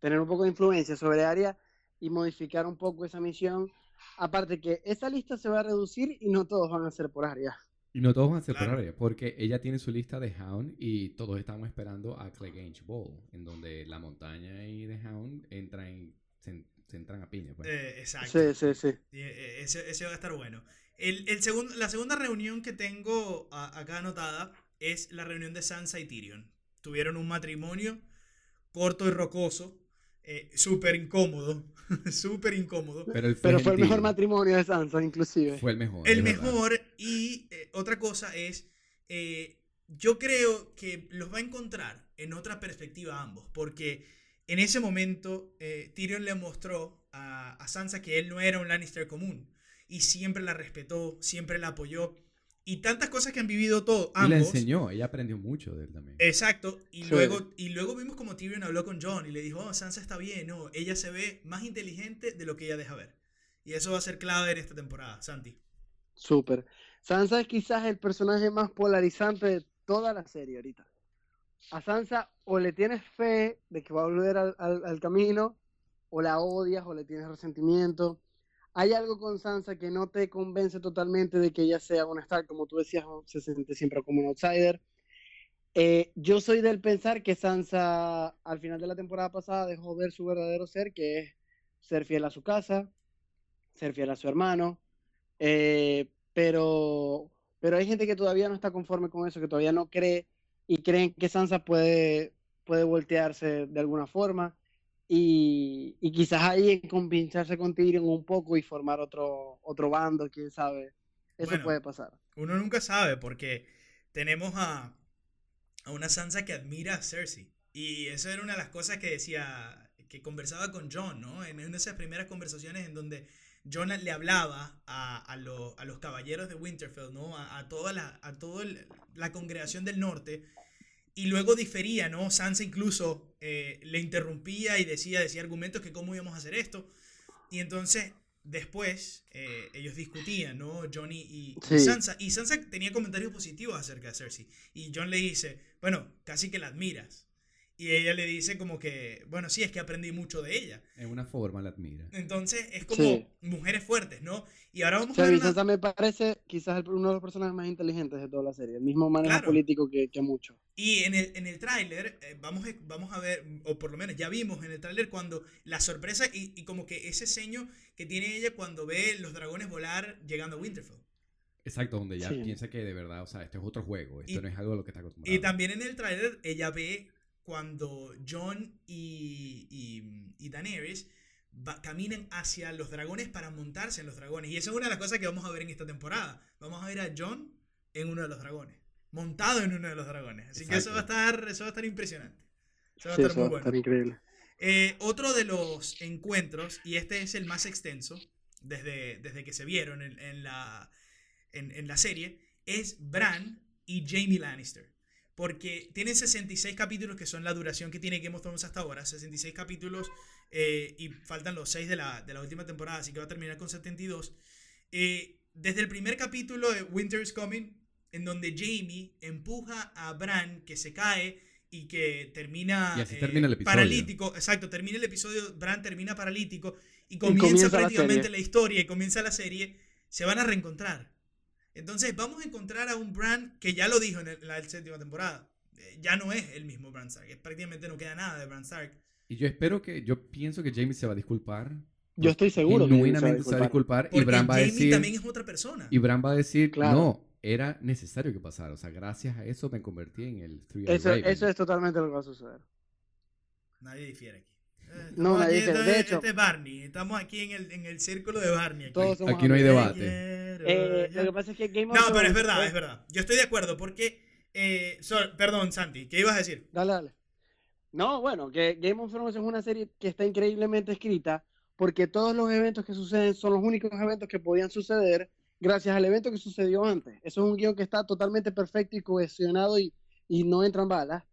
tener un poco de influencia sobre Arya y modificar un poco esa misión. Aparte que esa lista se va a reducir y no todos van a ser por Arya. Y no todos van a ser por. Arya, porque ella tiene su lista de Hound y todos estamos esperando a Clegane Ball, en donde la montaña y The Hound entran, en- se, se entran a piña. pues. Eh, exacto. Sí, sí, sí. Eh, Ese, ese va a estar bueno. El, el segundo, la segunda reunión que tengo a- acá anotada es la reunión de Sansa y Tyrion. Tuvieron un matrimonio corto y rocoso, eh, súper incómodo, súper incómodo. Pero, fue, Pero fue el mejor matrimonio de Sansa, inclusive. Fue el mejor. El verdad. mejor y eh, otra cosa es, eh, yo creo que los va a encontrar en otra perspectiva ambos, porque en ese momento eh, Tyrion le mostró a, a Sansa que él no era un Lannister común y siempre la respetó, siempre la apoyó y tantas cosas que han vivido todos Y le ambos. enseñó, ella aprendió mucho de él también. Exacto, y Sí. luego, y luego vimos como Tyrion habló con John y le dijo, oh, Sansa está bien, no, ella se ve más inteligente de lo que ella deja ver. Y eso va a ser clave en esta temporada, Santi. Súper. Sansa es quizás el personaje más polarizante de toda la serie ahorita. A Sansa o le tienes fe de que va a volver al, al- al camino, o la odias, o le tienes resentimiento. Hay algo con Sansa que no te convence totalmente de que ella sea una Stark, como tú decías, se siente siempre como un outsider. Eh, yo soy del pensar que Sansa al final de la temporada pasada dejó ver su verdadero ser, que es ser fiel a su casa, ser fiel a su hermano, eh, pero, pero hay gente que todavía no está conforme con eso, que todavía no cree y creen que Sansa puede, puede voltearse de alguna forma y, y quizás ahí compinzarse con Tyrion un poco y formar otro, otro bando, quién sabe. Eso Bueno. puede pasar. Uno nunca sabe porque tenemos a, a una Sansa que admira a Cersei. Y eso era una de las cosas que decía, que conversaba con John, ¿no? En una de esas primeras conversaciones en donde John le hablaba a, a, lo- a los caballeros de Winterfell, ¿no? A, toda, la, a toda la congregación del norte. Y luego difería, ¿no? Sansa incluso eh, le interrumpía y decía, decía argumentos que cómo íbamos a hacer esto. Y entonces, después, eh, ellos discutían, ¿no? Johnny y. Sansa. Y Sansa tenía comentarios positivos acerca de Cersei. Y John le dice, bueno, casi que la admiras. Y ella le dice como que, bueno, sí, es que aprendí mucho de ella. En una forma la admira. Entonces es como Sí. mujeres fuertes, ¿no? Y ahora vamos a ver una- me parece quizás uno de los personajes más inteligentes de toda la serie. El mismo manejo Claro. político que, que mucho. Y en el, en el tráiler, eh, vamos, a- vamos a ver, o por lo menos ya vimos en el tráiler cuando la sorpresa y, y como que ese ceño que tiene ella cuando ve los dragones volar llegando a Winterfell. Exacto, donde ya Sí. piensa que de verdad, o sea, esto es otro juego, esto Y- no es algo a lo que está acostumbrado. Y también en el tráiler ella ve cuando John y, y, y Daenerys va- caminan hacia los dragones para montarse en los dragones. Y esa es una de las cosas que vamos a ver en esta temporada. Vamos a ver a John en uno de los dragones, montado en uno de los dragones. Así que eso va a estar, eso va a estar impresionante. Eso va a Sí, estar eso muy va a bueno. estar increíble. Eh, otro de los encuentros, y este es el más extenso desde, desde que se vieron en, en la, en, en la serie, es Bran y Jamie Lannister. Porque tienen 66 capítulos, que son la duración que tiene Game of Thrones hasta ahora. 66 capítulos eh, y faltan los 6 de la, de la última temporada, así que va a terminar con 72. Eh, desde el primer capítulo de Winter is Coming, en donde Jamie empuja a Bran, que se cae y que termina, Y así eh, termina el episodio. paralítico. Exacto, termina el episodio, Bran termina paralítico y comienza, comienza la prácticamente serie. la historia y comienza la serie. Se van a reencontrar. Entonces vamos a encontrar a un Bran que ya lo dijo en el- la séptima temporada. Eh, Ya no es el mismo Bran Stark. es- Prácticamente no queda nada de Bran Stark. Y yo espero que, yo pienso que Jamie se va a disculpar. Yo estoy seguro Genuinamente se va a disculpar. Y Porque Bran va a Jamie decir. también es otra persona. Y Bran va a decir, Claro. no, era necesario que pasara. O sea, gracias a eso me convertí en el Three-Eyed Eso, Raven. eso es totalmente lo que va a suceder. Nadie difiere aquí. Eh, No, nadie este- De hecho- este es Barney. Estamos aquí en el, en el círculo de Barney. Aquí. Todos somos Aquí no hay debate. Eh, yo- lo que pasa es que Game of No, pero es verdad, es verdad. Yo estoy de acuerdo porque... eh, so- perdón, Santi, ¿qué ibas a decir? Dale, dale. No, bueno, que Game of Thrones es una serie que está increíblemente escrita porque todos los eventos que suceden son los únicos eventos que podían suceder gracias al evento que sucedió antes. Eso es un guion que está totalmente perfecto y cohesionado y, y no entran balas.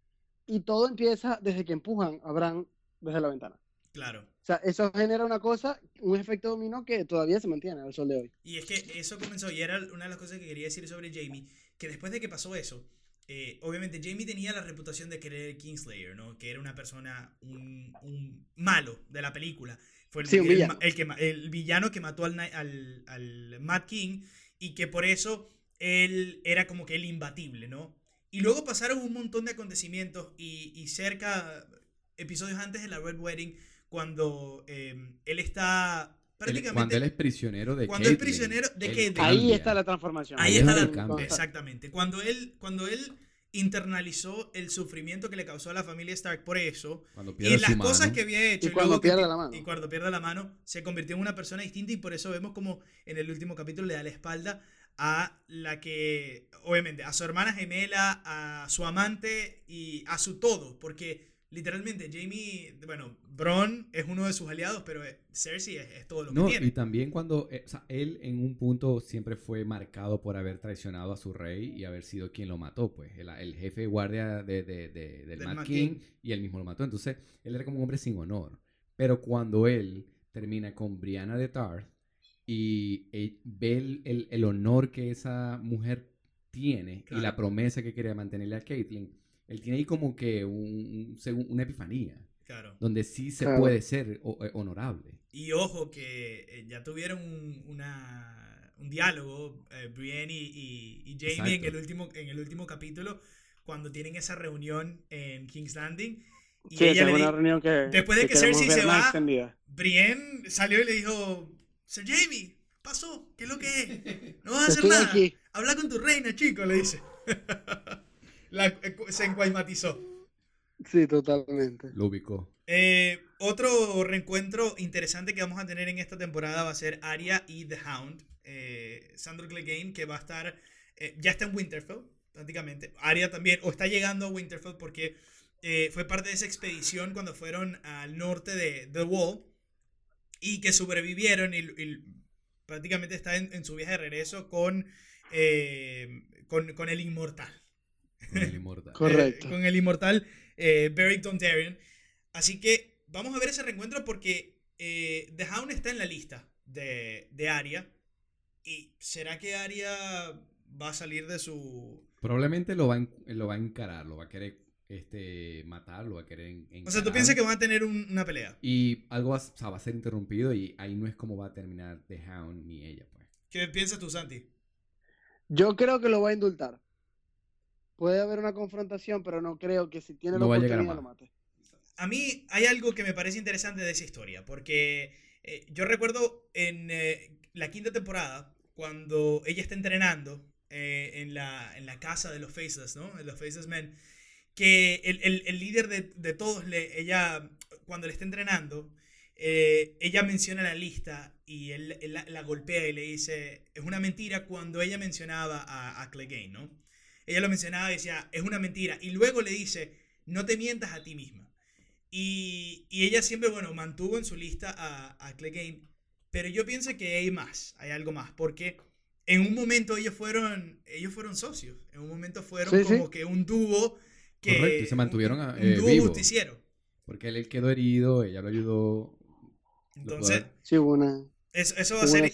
Y todo empieza desde que empujan a Bran desde la ventana. Claro. O sea, eso genera una cosa, un efecto dominó que todavía se mantiene al sol de hoy. Y es que eso comenzó, y era una de las cosas que quería decir sobre Jamie, que después de que pasó eso, eh, obviamente Jamie tenía la reputación de querer Kingslayer, ¿no? Que era una persona, un, un malo de la película. Fue el, Sí, el villano. el que, el villano que mató al, al, al Mad King y que por eso él era como que el imbatible, ¿no? Y luego pasaron un montón de acontecimientos y, y cerca, episodios antes de la Red Wedding, cuando eh, él está prácticamente... cuando él es prisionero de Cuando es Catelyn, prisionero de. Ahí está la transformación. Ahí Ahí está es la... cambia. Exactamente. Cuando él, cuando él internalizó el sufrimiento que le causó a la familia Stark por eso, Cuando pierde y las su cosas mano. que había hecho, Y cuando luego que pierde pi- la mano. Y cuando pierde la mano, se convirtió en una persona distinta y por eso vemos como en el último capítulo le da la espalda a la que, obviamente, a su hermana gemela, a su amante y a su todo, porque literalmente Jamie, bueno, Bron es uno de sus aliados, pero eh, Cersei es, es todo lo No, que tiene. y también cuando, eh, o sea, él en un punto siempre fue marcado por haber traicionado a su rey y haber sido quien lo mató, pues, el, el jefe de guardia de, de- de- del Del Mad King, King. y él mismo lo mató. Entonces, él era como un hombre sin honor. Pero cuando él termina con Brianna de Tarth y eh, ve el, el- el honor que esa mujer tiene y la promesa que quería mantenerle a Caitlyn, él tiene ahí como que un- una epifanía, Claro. donde sí se Claro. puede ser eh, honorable. Y ojo que eh, ya tuvieron un, una- un diálogo, eh, Brienne y, y- y Jamie en el, último, en el último capítulo, cuando tienen esa reunión en King's Landing. Y Sí, ella le una reunión que, después de que queremos Cersei se va, extendida. Brienne salió y le dijo, Sir Jamie, pasó, ¿qué es lo que es? No vas a hacer nada. aquí. Habla con tu reina, chico, le dice. La- eh, se encuaymatizó. Sí, totalmente. Lo ubicó. Eh, otro reencuentro interesante que vamos a tener en esta temporada va a ser Arya y The Hound. Eh, Sandor Clegane, que va a estar. eh, ya está en Winterfell, prácticamente. Arya también, o está llegando a Winterfell porque eh, fue parte de esa expedición cuando fueron al norte de The Wall y que sobrevivieron y, y prácticamente está en, en su viaje de regreso con, eh, con, con el inmortal. Con el inmortal. Correcto. Eh, con el inmortal eh, Beric Dondarrion. Así que vamos a ver ese reencuentro porque eh, The Hound está en la lista de, de Arya. ¿Y será que Arya va a salir de su... Probablemente lo va, en- lo va a encarar, lo va a querer este, matarlo, va a querer en- O sea, tú encarar. piensas que van a tener un- una pelea. Y algo va, o sea, va a ser interrumpido y ahí no es como va a terminar The Hound ni ella, pues. ¿Qué piensas tú, Santi? Yo creo que lo va a indultar. Puede haber una confrontación, pero no creo que si tiene la No va a llegar a oportunidad lo mate. A mí hay algo que me parece interesante de esa historia, porque eh, yo recuerdo en eh, la quinta temporada, cuando ella está entrenando eh, en, la, en la casa de los Faces, ¿no? En los Faces Men, que el, el- el líder de, de todos, le, ella, cuando le está entrenando, eh, ella menciona la lista y él, él la, la golpea y le dice, es una mentira cuando ella mencionaba a, a Clegane, ¿no? Ella lo mencionaba y decía, es una mentira. Y luego le dice, no te mientas a ti misma. Y, y ella siempre, bueno, mantuvo en su lista a, a Clegane. Pero yo pienso que hay más, hay algo más. Porque en un momento ellos fueron, ellos fueron socios. En un momento fueron Sí, sí. como que un dúo que... Correcto, y se mantuvieron un, a- un eh, dúo vivos. justiciero. Porque él, él quedó herido, ella lo ayudó. Entonces, Sí, eso, eso va a ser...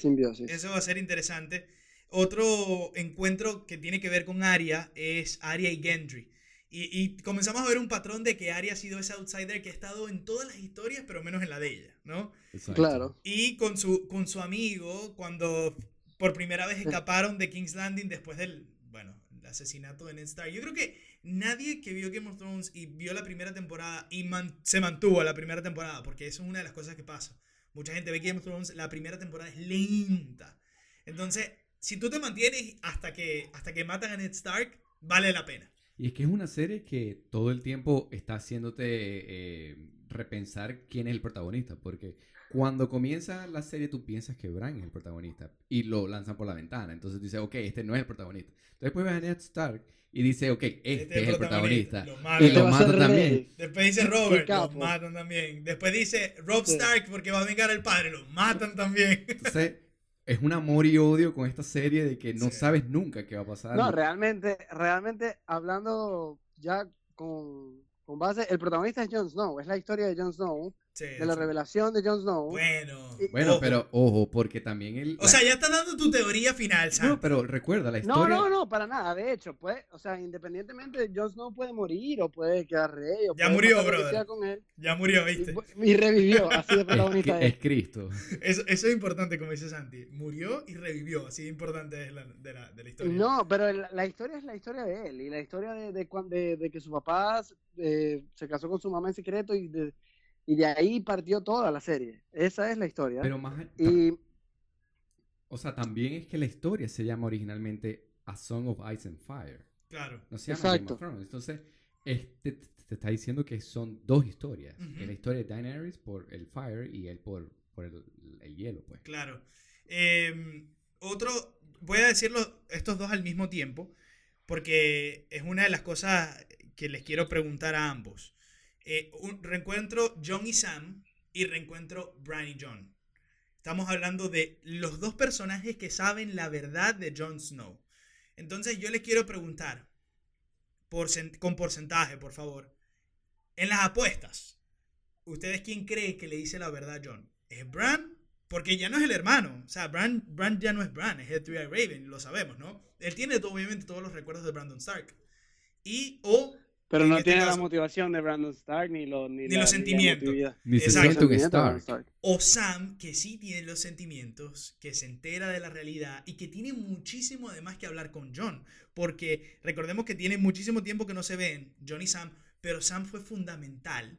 Eso va a ser interesante. Otro encuentro que tiene que ver con Arya es Arya y Gendry. Y, y comenzamos a ver un patrón de que Arya ha sido ese outsider que ha estado en todas las historias, pero menos en la de ella, ¿no? Exacto. Claro. Y con su, con su amigo, cuando por primera vez escaparon de King's Landing después del, bueno, el asesinato de Ned Stark. Yo creo que nadie que vio Game of Thrones y vio la primera temporada y man- se mantuvo a la primera temporada, porque eso es una de las cosas que pasa. Mucha gente ve Game of Thrones, la primera temporada es lenta. Entonces, si tú te mantienes hasta que, hasta que matan a Ned Stark, vale la pena. Y es que es una serie que todo el tiempo está haciéndote eh, repensar quién es el protagonista. Porque cuando comienza la serie tú piensas que Bran es el protagonista y lo lanzan por la ventana. Entonces dices, ok, este no es el protagonista. Después ves a Ned Stark y dice, ok, este, es el protagonista. Lo Y. Este lo matan también. rey. Después dice Robert, lo matan también. Después dice Rob Sí. Stark porque va a vengar al padre, lo matan también. Entonces, es un amor y odio con esta serie de que no Sí. sabes nunca qué va a pasar. No, realmente, realmente, hablando ya con, con base, el protagonista es Jon Snow, es la historia de Jon Snow, Sí, de la sí. revelación de Jon Snow. Bueno. Y- Bueno, Ojo. pero ojo, porque también el... O sea, ya estás dando tu teoría final, Sam. No, pero recuerda, la No, historia... no, no, para nada. De hecho, pues, o sea, independientemente, Jon Snow puede morir o puede quedar rey o Ya puede murió, brother. con él. Ya murió, ¿viste? y revivió, así de protagonista es. es Cristo. Eso, eso es importante, como dice Santi. Murió y revivió. Así de importante es la, de, la, de la historia. No, pero el- la historia es la historia de él y la historia de, de, de, de que su papá eh, se casó con su mamá en secreto y de, y de ahí partió toda la serie. Esa es la historia. Pero más... y O sea, también es que la historia se llama originalmente A Song of Ice and Fire. Claro. No se llama Game Exacto. of Thrones. Entonces, este te, te está diciendo que son dos historias. La historia de Daenerys por el Fire y él por, por el, el hielo, pues. Claro. Eh, otro, voy a decirlo estos dos al mismo tiempo, porque es una de las cosas que les quiero preguntar a ambos. Eh, un reencuentro John y Sam y reencuentro Bran y John. Estamos hablando de los dos personajes que saben la verdad de Jon Snow. Entonces yo les quiero preguntar, porcent- con porcentaje, por favor, en las apuestas, ¿ustedes quién cree que le dice la verdad a John? ¿Es Bran? Porque ya no es el hermano. O sea, Bran, Bran ya no es Bran, es el Three-Eyed Raven, lo sabemos, ¿no? Él tiene obviamente todos los recuerdos de Brandon Stark. Y, o, pero no tiene la motivación de Brandon Stark ni, lo, ni, Ni la- los sentimientos. Ni se Exacto. siente un. Stark. o Sam, que sí tiene los sentimientos, que se entera de la realidad y que tiene muchísimo además que hablar con John. Porque recordemos que tiene muchísimo tiempo que no se ven, John y Sam, pero Sam fue fundamental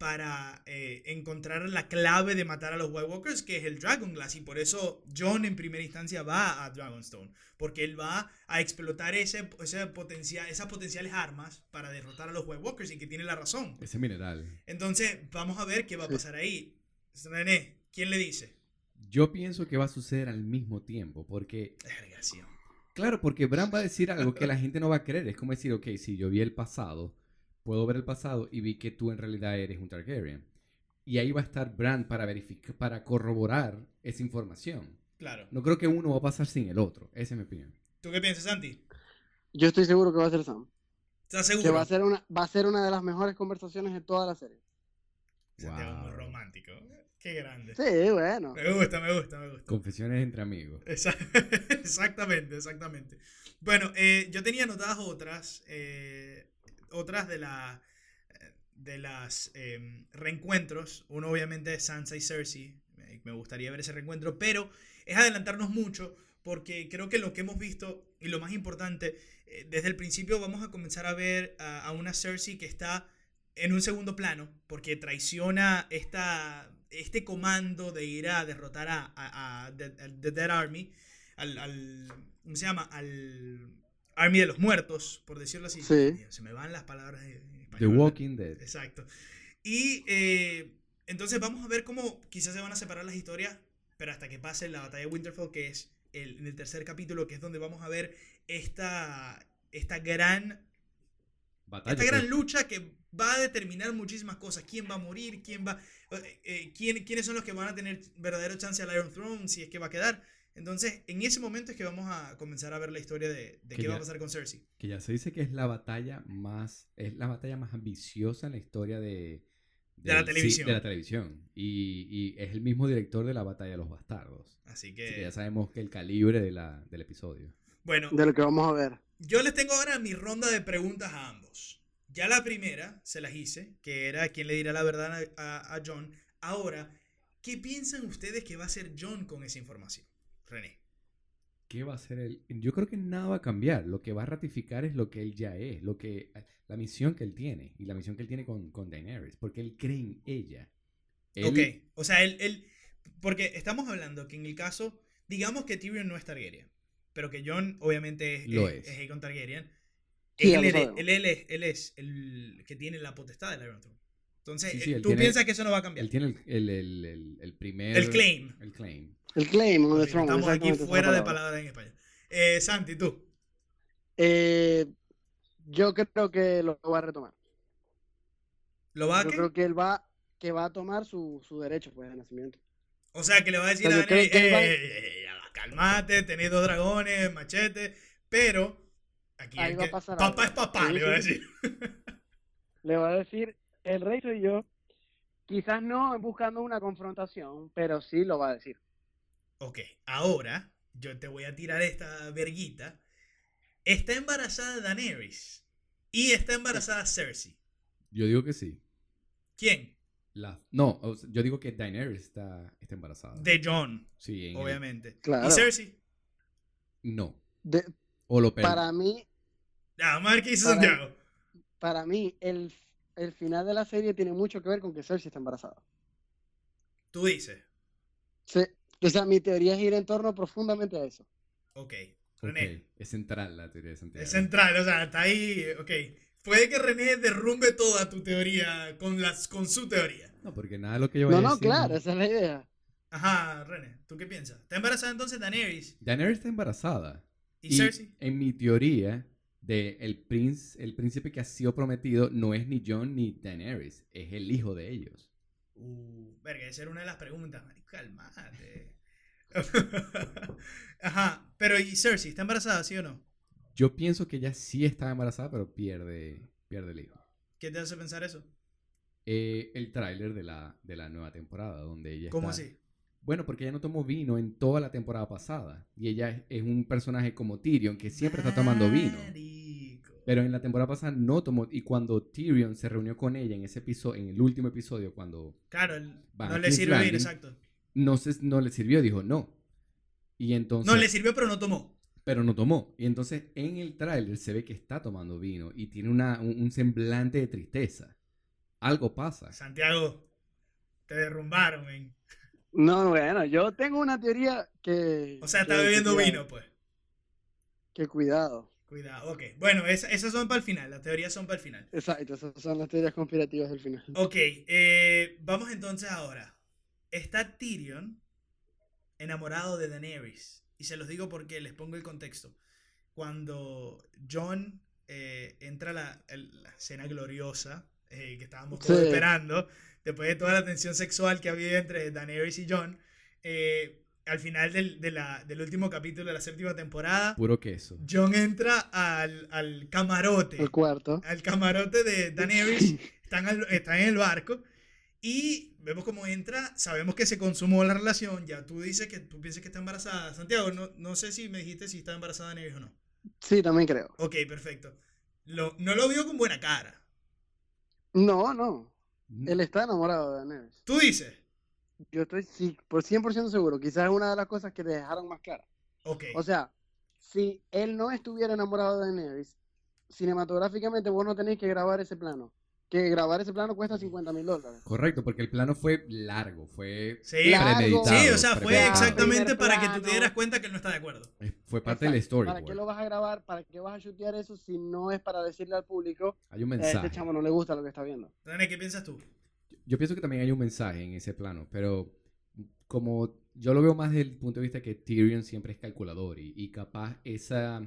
para eh, encontrar la clave de matar a los White Walkers, que es el Dragon Glass. Y por eso John en primera instancia va a Dragonstone. Porque él va a explotar ese, ese potencial, esas potenciales armas para derrotar a los White Walkers y que tiene la razón. Ese mineral. Entonces, vamos a ver qué va a Sí. pasar ahí. René, ¿quién le dice? Yo pienso que va a suceder al mismo tiempo. Porque, sí. claro, porque Bran va a decir algo que la gente no va a creer. Es como decir, ok, si yo vi el pasado, puedo ver el pasado y vi que tú en realidad eres un Targaryen. Y ahí va a estar Bran para verificar, para corroborar esa información. Claro. No creo que uno va a pasar sin el otro. Esa es mi opinión. ¿Tú qué piensas, Santi? Yo estoy seguro que va a ser Sam. ¿Estás Que seguro? va a ser una, va a ser una de las mejores conversaciones de toda la serie. Santiago es muy Wow. romántico. Qué grande. Sí, bueno. Me gusta, me gusta, me gusta. Confesiones entre amigos. Exactamente, exactamente. Bueno, eh, yo tenía anotadas otras, eh, otras de las de las em, reencuentros. Uno obviamente es Sansa y Cersei. Me- gustaría ver ese reencuentro, pero es adelantarnos mucho porque creo que lo que hemos visto y lo más importante, eh, desde el principio vamos a comenzar a ver a, una Cersei que está en un segundo plano porque traiciona esta, este comando de ir a derrotar a, a- The, Dead Army, al- ¿cómo se llama? Al Army de los Muertos, por decirlo así. Sí. Se me van las palabras en The español. Walking Dead. Exacto. Y eh, entonces vamos a ver cómo quizás se van a separar las historias, pero hasta que pase la batalla de Winterfell, que es el, en el tercer capítulo, que es donde vamos a ver esta, esta gran Batalla. esta gran lucha que va a determinar muchísimas cosas. ¿Quién va a morir? ¿Quién va, eh, eh, quién, ¿Quiénes son los que van a tener verdadero chance al Iron Throne? Si es que va a quedar. Entonces, en ese momento es que vamos a comenzar a ver la historia de, qué va a pasar con Cersei. Que ya se dice que es la batalla más. Es la batalla más ambiciosa en la historia de. De la sí, televisión. de la televisión. Y, y es el mismo director de la batalla de los bastardos. Así Así que que, ya sabemos que el calibre de la, del episodio. bueno, De lo que vamos a ver. yo les tengo ahora mi ronda de preguntas a ambos. Ya la primera se las hice, que era quién le dirá la verdad a, a- a John. Ahora, ¿qué piensan ustedes que va a hacer John con esa información? René. ¿Qué va a hacer él? Yo creo que nada va a cambiar. Lo que va a ratificar es lo que él ya es. Lo que, la misión que él tiene. Y la misión que él tiene con, con Daenerys. Porque él cree en ella. Él- Ok, o sea, él, él- Porque estamos hablando que en el caso. Digamos que Tyrion no es Targaryen. Pero que John, obviamente, es, Lo es, es. Aegon Targaryen. Sí, él, él- él es, él es el que tiene la potestad del Iron Throne. Entonces, Sí, sí, eh, tú tiene- piensas que eso no va a cambiar. Él tiene el, el, el, el- el primer... El claim. El claim. El claim on the throne. Estamos aquí fuera de palabra. palabras en español. Eh, Santi, tú. Eh, yo creo que lo va a retomar. ¿Lo va a Yo qué? creo que él va, que va a tomar su, su derecho pues, de nacimiento. O sea, que le va a decir O sea, a Dani, va- "Eh, eh, calmate, tenés dos dragones, machete, pero aquí Ahí a pasar papá algo. es papá, Sí, le va a decir. Le va a decir, el rey soy yo. Quizás no buscando una confrontación, pero sí lo va a decir. Ok, ahora yo te voy a tirar esta verguita. Está embarazada Daenerys y está embarazada Cersei. Yo digo que sí. ¿Quién? La, no, yo digo que Daenerys está, está embarazada. De John, sí, en el- obviamente. Claro. ¿Y Cersei? no. De- O lo para mí, Ah, Para- Santiago. para mí, el, el final de la serie tiene mucho que ver con que Cersei está embarazada. Tú dices. Sí, o sea, mi teoría es ir en torno profundamente a eso. Ok. René. Es central la teoría de Santiago. Es central, o sea, está ahí. Ok. Puede que René derrumbe toda tu teoría con, las, con su teoría. No, porque nada de lo que yo No, vaya a no, decir, claro, esa es la idea. Ajá, René, ¿tú qué piensas? ¿Está embarazada entonces Daenerys Daenerys está embarazada. y, Cersei? en mi teoría, de el, prince, el príncipe que ha sido prometido no es ni John ni Daenerys, es el hijo de ellos. Uh, verga, esa era una de las preguntas, marico, calmate. Ajá, pero ¿y Cersei está embarazada, sí o no? Yo pienso que ella sí está embarazada, pero pierde, pierde el hijo. ¿Qué te hace pensar eso? Eh, el tráiler de la, de la nueva temporada, donde ella ¿Cómo está- así? Bueno, porque ella no tomó vino en toda la temporada pasada. Y ella es, es un personaje como Tyrion, que siempre está tomando vino. Pero en la temporada pasada no tomó. Y cuando Tyrion se reunió con ella en ese episodio, en el último episodio, cuando Claro, el- no a le bien, Landing. exacto. no, se, no le sirvió, dijo no. Y entonces. No le sirvió, pero no tomó. pero no tomó. Y entonces en el tráiler se ve que está tomando vino y tiene una, un, un semblante de tristeza. Algo pasa. Santiago, te derrumbaron, men. No, bueno, yo tengo una teoría que... O sea, está bebiendo vino, pues. Que cuidado. Cuidado, ok. Bueno, esa- esas son para el final, las teorías son para el final. Exacto, esas son las teorías conspirativas del final. Ok, eh, vamos entonces ahora. Está Tyrion enamorado de Daenerys. Y se los digo porque les pongo el contexto. Cuando John eh, entra a la, la escena gloriosa eh, que estábamos todos Sí. esperando, después de toda la tensión sexual que había entre Daenerys y John, eh, al final del, de la- del último capítulo de la séptima temporada, Puro queso. John entra al, al camarote El cuarto. al camarote de Daenerys, están, al- están en el barco y vemos cómo entra, sabemos que se consumó la relación, ya tú dices que tú piensas que está embarazada. Santiago, no, no sé si me dijiste si está embarazada Daenerys o no. Sí, también creo. Ok, perfecto. lo- no lo vio con buena cara. No, no. Mm, Él está enamorado de Daenerys. Tú dices. Yo estoy sí, por 100% seguro. Quizás es una de las cosas que te dejaron más clara. Ok. O sea, si él no estuviera enamorado de Daenerys, cinematográficamente vos no tenéis que grabar ese plano. Que grabar ese plano cuesta 50 mil dólares. Correcto, porque el plano fue largo, fue Sí, Largo. premeditado. sí, o sea, fue exactamente para que tú te dieras cuenta que él no está de acuerdo. Fue parte del Exacto. ¿Para qué storyboard. lo vas a grabar? ¿Para qué vas a chutear eso si no es para decirle al público Hay un "Eh, a este mensaje. chamo no le gusta lo que está viendo? Dani, ¿qué piensas tú? Yo pienso que también hay un mensaje en ese plano, pero como yo lo veo más desde el punto de vista que Tyrion siempre es calculador y, y capaz esa...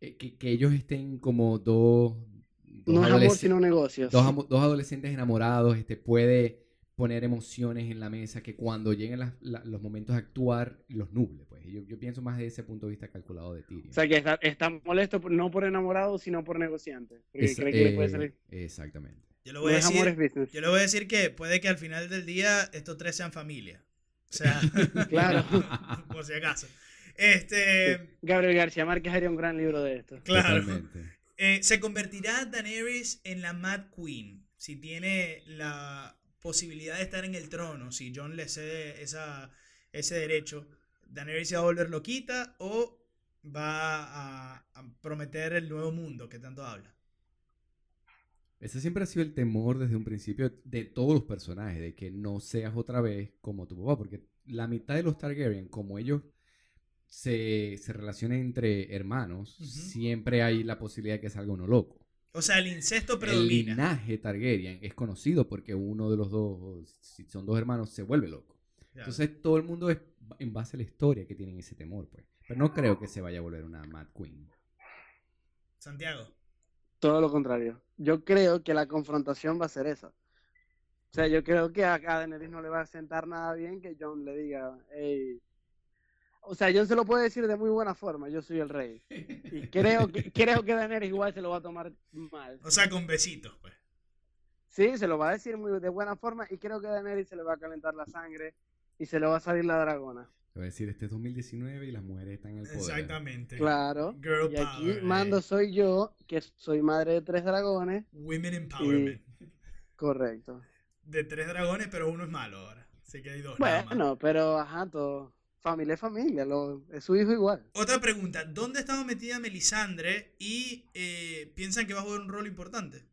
eh, que, que ellos estén como dos... dos No es amor, sino negocios. dos, dos adolescentes enamorados, este, puede poner emociones en la mesa que cuando lleguen las- la- los momentos de actuar los nuble. Pues. Yo, yo pienso más de ese punto de vista calculado de Tyrion. O sea, que está, está molesto no por enamorado, sino por negociante. Porque Esa- cree que le puede eh, salir. Exactamente. Yo le No voy a decir, yo le voy a decir que puede que al final del día estos tres sean familia. O sea, Claro. por si acaso. Este, Gabriel García Márquez haría un gran libro de esto. claro. Eh, ¿Se convertirá Daenerys en la Mad Queen? Si tiene la posibilidad de estar en el trono, si John le cede esa, ese derecho, ¿Daenerys se va a volver loquita o va a, a prometer el nuevo mundo que tanto habla? Ese siempre ha sido el temor desde un principio de todos los personajes, de que no seas otra vez como tu papá, porque la mitad de los Targaryen, como ellos se, se relacionan entre hermanos, siempre hay la posibilidad de que salga uno loco. O sea, el incesto El predomina. linaje Targaryen es conocido porque uno de los dos, si son dos hermanos, se vuelve loco. Entonces todo el mundo es en base a la historia que tienen ese temor, pues. Pero no creo que se vaya a volver una Mad Queen. Santiago. Todo lo contrario. Yo creo que la confrontación va a ser esa. O sea, yo creo que a, a Daenerys no le va a sentar nada bien que John le diga, hey. O sea, John se lo puede decir de muy buena forma, yo soy el rey. Y creo que, creo que Daenerys igual se lo va a tomar mal. O sea, con besitos, pues. Sí, se lo va a decir muy de buena forma y creo que a Daenerys se le va a calentar la sangre y se le va a salir la dragona. Te voy a decir, este es 2019 y las mujeres están en el poder. Exactamente. Claro. Girl Y aquí power, mando soy yo, que soy madre de tres dragones. Women empowerment. Correcto. De tres dragones, pero uno es malo ahora. Así que hay dos. nada más. Bueno, pero ajá, todo. Familia es familia, lo, es su hijo igual. Otra pregunta, ¿dónde estaba metida Melisandre y eh, piensan que va a jugar un rol importante?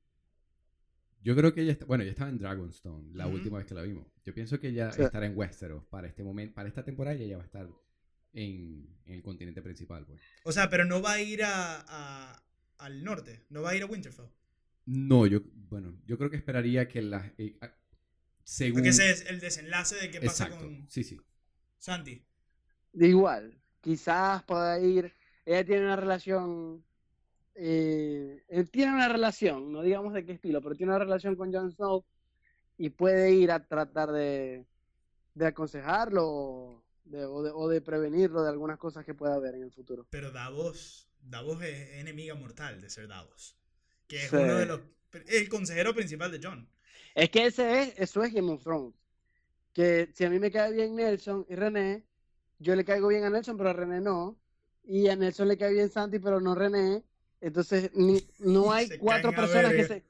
Yo creo que ella está, bueno, ella estaba en Dragonstone la última vez que la vimos. Yo pienso que ella Sí. estará en Westeros para este momento, para esta temporada y ella va a estar en, en el continente principal, pues. O sea, pero no va a ir a, a- al norte, no va a ir a Winterfell. No, yo, bueno, yo creo que esperaría que la, eh, ah, según, Porque ese es el desenlace de qué pasa exacto, con sí, sí. Santi. Igual, quizás pueda ir. Ella tiene una relación. Eh, él tiene una relación, no digamos de qué estilo, pero tiene una relación con Jon Snow y puede ir a tratar de, de aconsejarlo o de, o, de, o de prevenirlo de algunas cosas que pueda haber en el futuro. Pero Davos, Davos es enemiga mortal de ser Davos. Que es Sí. uno de los... El consejero principal de John. Es que ese es, eso es Game of Thrones. Que si a mí me cae bien Nelson y René, yo le caigo bien a Nelson, pero a René no. Y a Nelson le cae bien Santi, pero no René. Entonces, ni- no hay Se cuatro personas que se.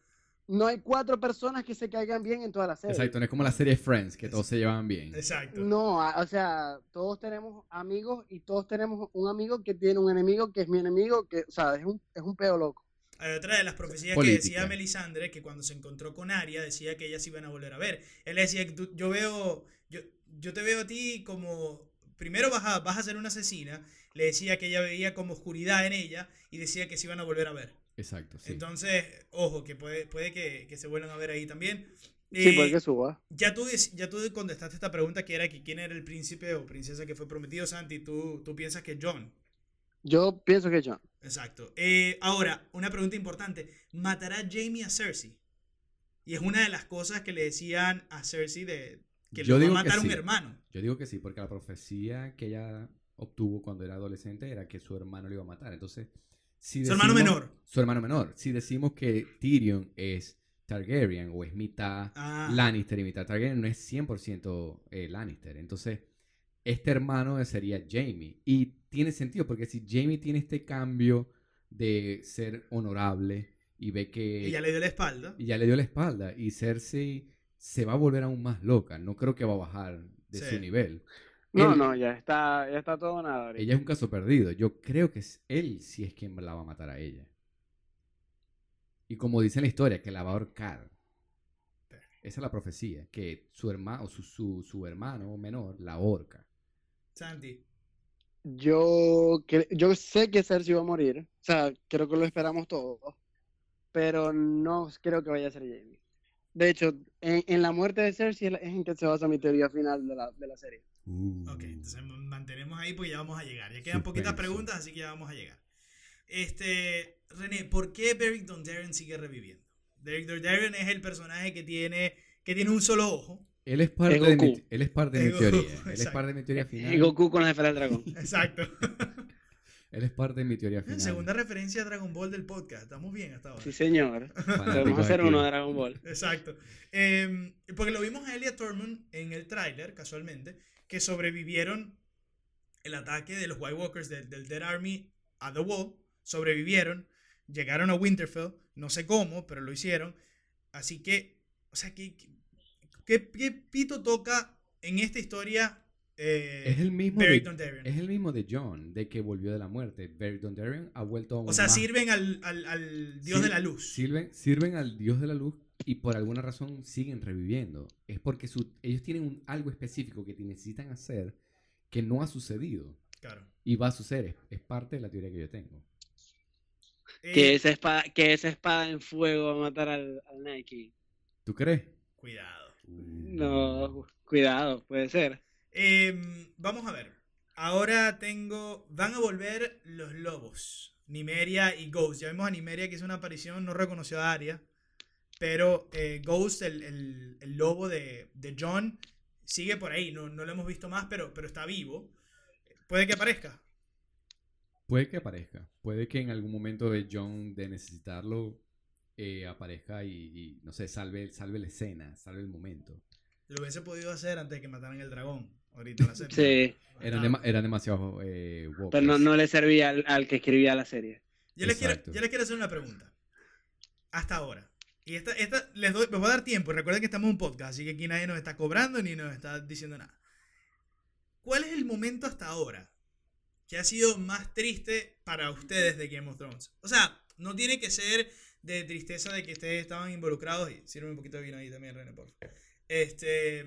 No hay cuatro personas que se caigan bien en toda la serie. Exacto, no es como la serie Friends, que todos se llevan bien. Exacto. No, a- o sea, todos tenemos amigos y todos tenemos un amigo que tiene un enemigo que es mi enemigo, que, o sea, es un, es un peo loco. Hay otra de las profecías Política. que decía Melisandre, que cuando se encontró con Arya, decía que ellas se iban a volver a ver. Él decía yo veo, yo, yo te veo a ti como, primero vas a, vas a ser una asesina, le decía que ella veía como oscuridad en ella y decía que se iban a volver a ver. Exacto, sí. Entonces, ojo, que puede, puede que, que se vuelvan a ver ahí también. Sí, Eh, puede que suba. ya tú, ya tú contestaste esta pregunta que era que quién era el príncipe o princesa que fue prometido, Santi, tú, tú piensas que John. Yo pienso que John. Exacto. Eh, ahora, una pregunta importante. ¿Matará Jamie a Cersei? Y es una de las cosas que le decían a Cersei de que Yo lo va a matar un sí. hermano. Yo digo que sí, porque la profecía que ella obtuvo cuando era adolescente era que su hermano le iba a matar. Entonces, si Su hermano decimos- menor. Su hermano menor. Si decimos que Tyrion es Targaryen o es mitad Ah, Lannister y mitad Targaryen, no es 100% eh, Lannister. Entonces, este hermano sería Jamie. Y tiene sentido, porque si Jamie tiene este cambio de ser honorable y ve que... Y ya le dio la espalda. y ya le dio la espalda. Y Cersei se va a volver aún más loca. No creo que va a bajar de Sí. su nivel. No, Él- no, ya está, ya está todo nada ahorita. Ella es un caso perdido. Yo creo que es él sí es quien la va a matar a ella. Y como dice en la historia, que la va a ahorcar. Esa es la profecía, que su hermano, su, su, su hermano menor la ahorca. Santi. Yo, yo sé que Cersei va a morir. O sea, creo que lo esperamos todos. Pero no creo que vaya a ser Jamie. De hecho, en, en la muerte de Cersei es en que se basa mi teoría final de la, de la serie. Ok, entonces mantenemos ahí porque ya vamos a llegar. Ya quedan poquitas preguntas, así que ya vamos a llegar. Este, René, ¿por qué Beric Dondarrion sigue reviviendo? Beric Dondarrion es el personaje que tiene, que tiene un solo ojo. Él es parte Es de mi, él es parte de Es mi teoría. Él es exacto. parte de mi teoría final. Y Goku con la esfera del dragón. Exacto. Él es parte de mi teoría final. Segunda referencia a Dragon Ball del podcast. Estamos bien hasta ahora. Sí, señor. Podemos hacer uno de Dragon Ball. Exacto. Eh, porque lo vimos a Elia Thurman en el tráiler, casualmente, que sobrevivieron el ataque de los White Walkers del, del Dead Army a The Wall. Sobrevivieron, llegaron a Winterfell, no sé cómo, pero lo hicieron. Así que, o sea, ¿qué, qué, qué pito toca en esta historia eh, Es el mismo de, es el mismo de John, de que volvió de la muerte. Beric Dondarrion ha vuelto aún O sea, más- sirven al, al- al dios Sir- de la luz. Sirven, sirven al dios de la luz y por alguna razón siguen reviviendo. Es porque su- ellos tienen un- algo específico que necesitan hacer que no ha sucedido. Claro. Y va a suceder. Es, es parte de la teoría que yo tengo. Que Eh, esa espada, que esa espada en fuego va a matar al, al Nike. ¿Tú crees? Cuidado. No, cuidado, puede ser. Em, vamos a ver. Ahora tengo. Van a volver los lobos. Nimeria y Ghost. Ya vemos a Nimeria que hizo una aparición, no reconoció a Arya. Pero eh, Ghost, el, el- el lobo de, de John, sigue por ahí. No, no lo hemos visto más, pero, pero está vivo. Puede que aparezca. Puede que aparezca. Puede que en algún momento de John de necesitarlo eh, aparezca y, y, no sé, salve, salve la escena, salve el momento. Lo hubiese podido hacer antes de que mataran el dragón. Ahorita la séptima. Sí, Eran, dema- eran demasiado eh, pero no, no le servía al, al que escribía la serie. Yo les, quiero, yo les quiero hacer una pregunta. Hasta ahora. Y esta, esta les, doy, les voy a dar tiempo. Recuerden que estamos en un podcast, así que aquí nadie nos está cobrando ni nos está diciendo nada. ¿Cuál es el momento hasta ahora que ha sido más triste para ustedes de Game of Thrones? O sea, no tiene que ser de tristeza de que ustedes estaban involucrados. Y sirve un poquito de vino ahí también, René, por favor. Este.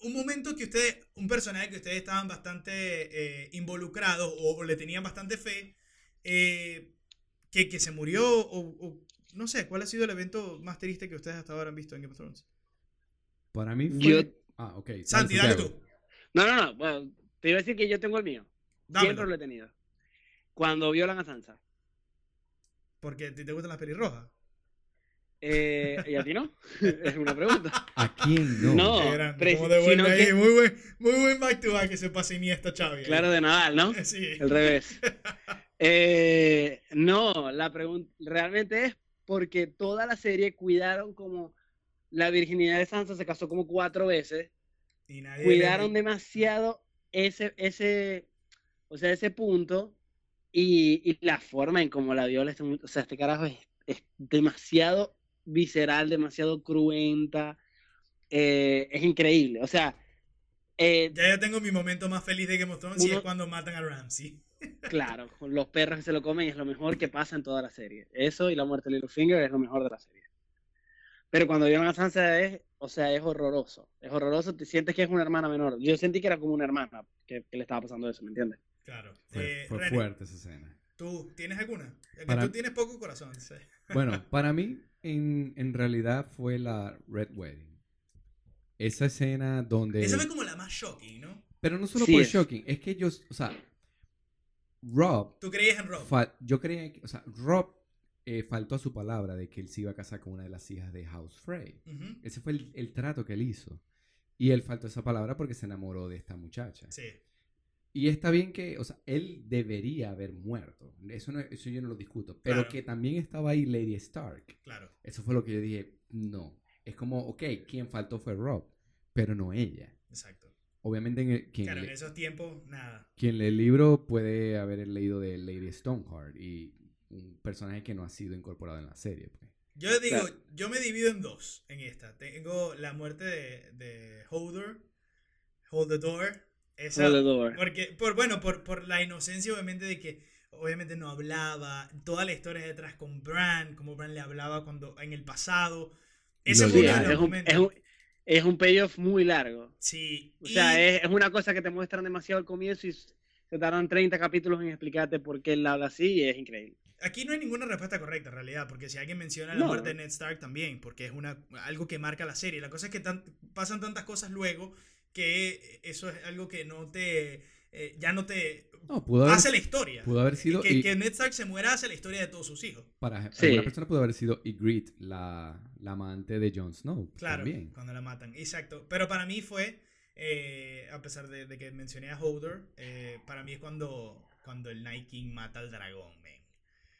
Un momento que ustedes, un personaje que ustedes estaban bastante eh, involucrados o, o le tenían bastante fe, eh, que, que se murió o, o no sé, ¿cuál ha sido el evento más triste que ustedes hasta ahora han visto en Game of Thrones? Para mí fue... Yo- Ah, ok. Santi, dale tú. No, no, no. Bueno, te iba a decir que yo tengo el mío. Siempre Dámelo. lo he tenido. Cuando violan a Sansa. Porque te, te gustan las pelirrojas. Eh, ¿Y a ti no? es una pregunta. ¿A quién no? No. Devuelve sino ahí. que- Muy buen, muy buen back to back que se pasa Iniesta Xavi. ahí. Claro de Nadal, ¿no? Sí. El revés. Eh, no, la pregunta realmente es porque toda la serie cuidaron como la virginidad de Sansa se casó como cuatro veces. Y nadie Cuidaron le- demasiado ese, ese, o sea, ese punto y, y la forma en cómo la viola. este o sea, este carajo es, es demasiado visceral, demasiado cruenta. eh, es increíble. O sea, eh, Ya yo tengo mi momento más feliz de Game of Thrones y es cuando matan a Ramsey. Claro, con los perros que se lo comen es lo mejor que pasa en toda la serie. Eso y la muerte de Littlefinger es lo mejor de la serie. Pero cuando vieron a Sansa es, o sea, es horroroso. Es horroroso, te sientes que es una hermana menor. Yo sentí que era como una hermana que, que le estaba pasando eso, ¿me entiendes? Claro. Fue, Eh, fue René, fuerte esa escena. ¿Tú tienes alguna? Que Para- tú tienes poco corazón. sí. Bueno, para mí, en, en realidad fue la Red Wedding. Esa escena donde... Esa fue como la más shocking, ¿no? Pero no solo Sí por es. shocking, es que ellos, o sea, Rob, Tú creías en Rob. yo creía que, o sea, Rob eh, faltó a su palabra de que él se iba a casar con una de las hijas de House Frey. Ese fue el, el trato que él hizo. Y él faltó esa palabra porque se enamoró de esta muchacha. Sí. Y está bien que, o sea, él debería haber muerto. Eso, no- eso yo no lo discuto. Pero Claro. que también estaba ahí Lady Stark. Claro. Eso fue lo que yo dije, no. Es como, ok, quien faltó fue Rob, pero no ella. Exacto. Obviamente en el- quien, Claro, en le- esos tiempos, nada. quien lee el libro puede haber leído de Lady Stoneheart y un personaje que no ha sido incorporado en la serie. Pues. Yo digo, Claro. yo me divido en dos en esta. Tengo la muerte de, de Holder, Hold the Door. Esa, Hold the door. Porque, por, bueno, por, por la inocencia, obviamente, de que obviamente no hablaba. Toda la historia detrás con Bran, como Bran le hablaba cuando en el pasado. Ese Lo fue Sí, uno de es, los un, momentos. es, un, es un payoff muy largo. Sí. O sea, es, es una cosa que te muestran demasiado al comienzo y se tardan 30 capítulos en explicarte por qué él habla así y es increíble. Aquí no hay ninguna respuesta correcta en realidad, porque si alguien menciona la No. muerte de Ned Stark también, porque es una, algo que marca la serie. La cosa es que tan- pasan tantas cosas luego que eso es algo que no te... eh, ya no te... No, pudo haber, Hace la historia. pudo haber sido. que, y que Ned Stark se muera hace la historia de todos sus hijos. para Sí. alguna persona pudo haber sido Ygritte, la, la amante de Jon Snow. Claro, También. cuando la matan. Exacto. Pero para mí fue, eh, a pesar de, de que mencioné a Holder, eh, para mí es cuando, cuando el Night King mata al dragón, man.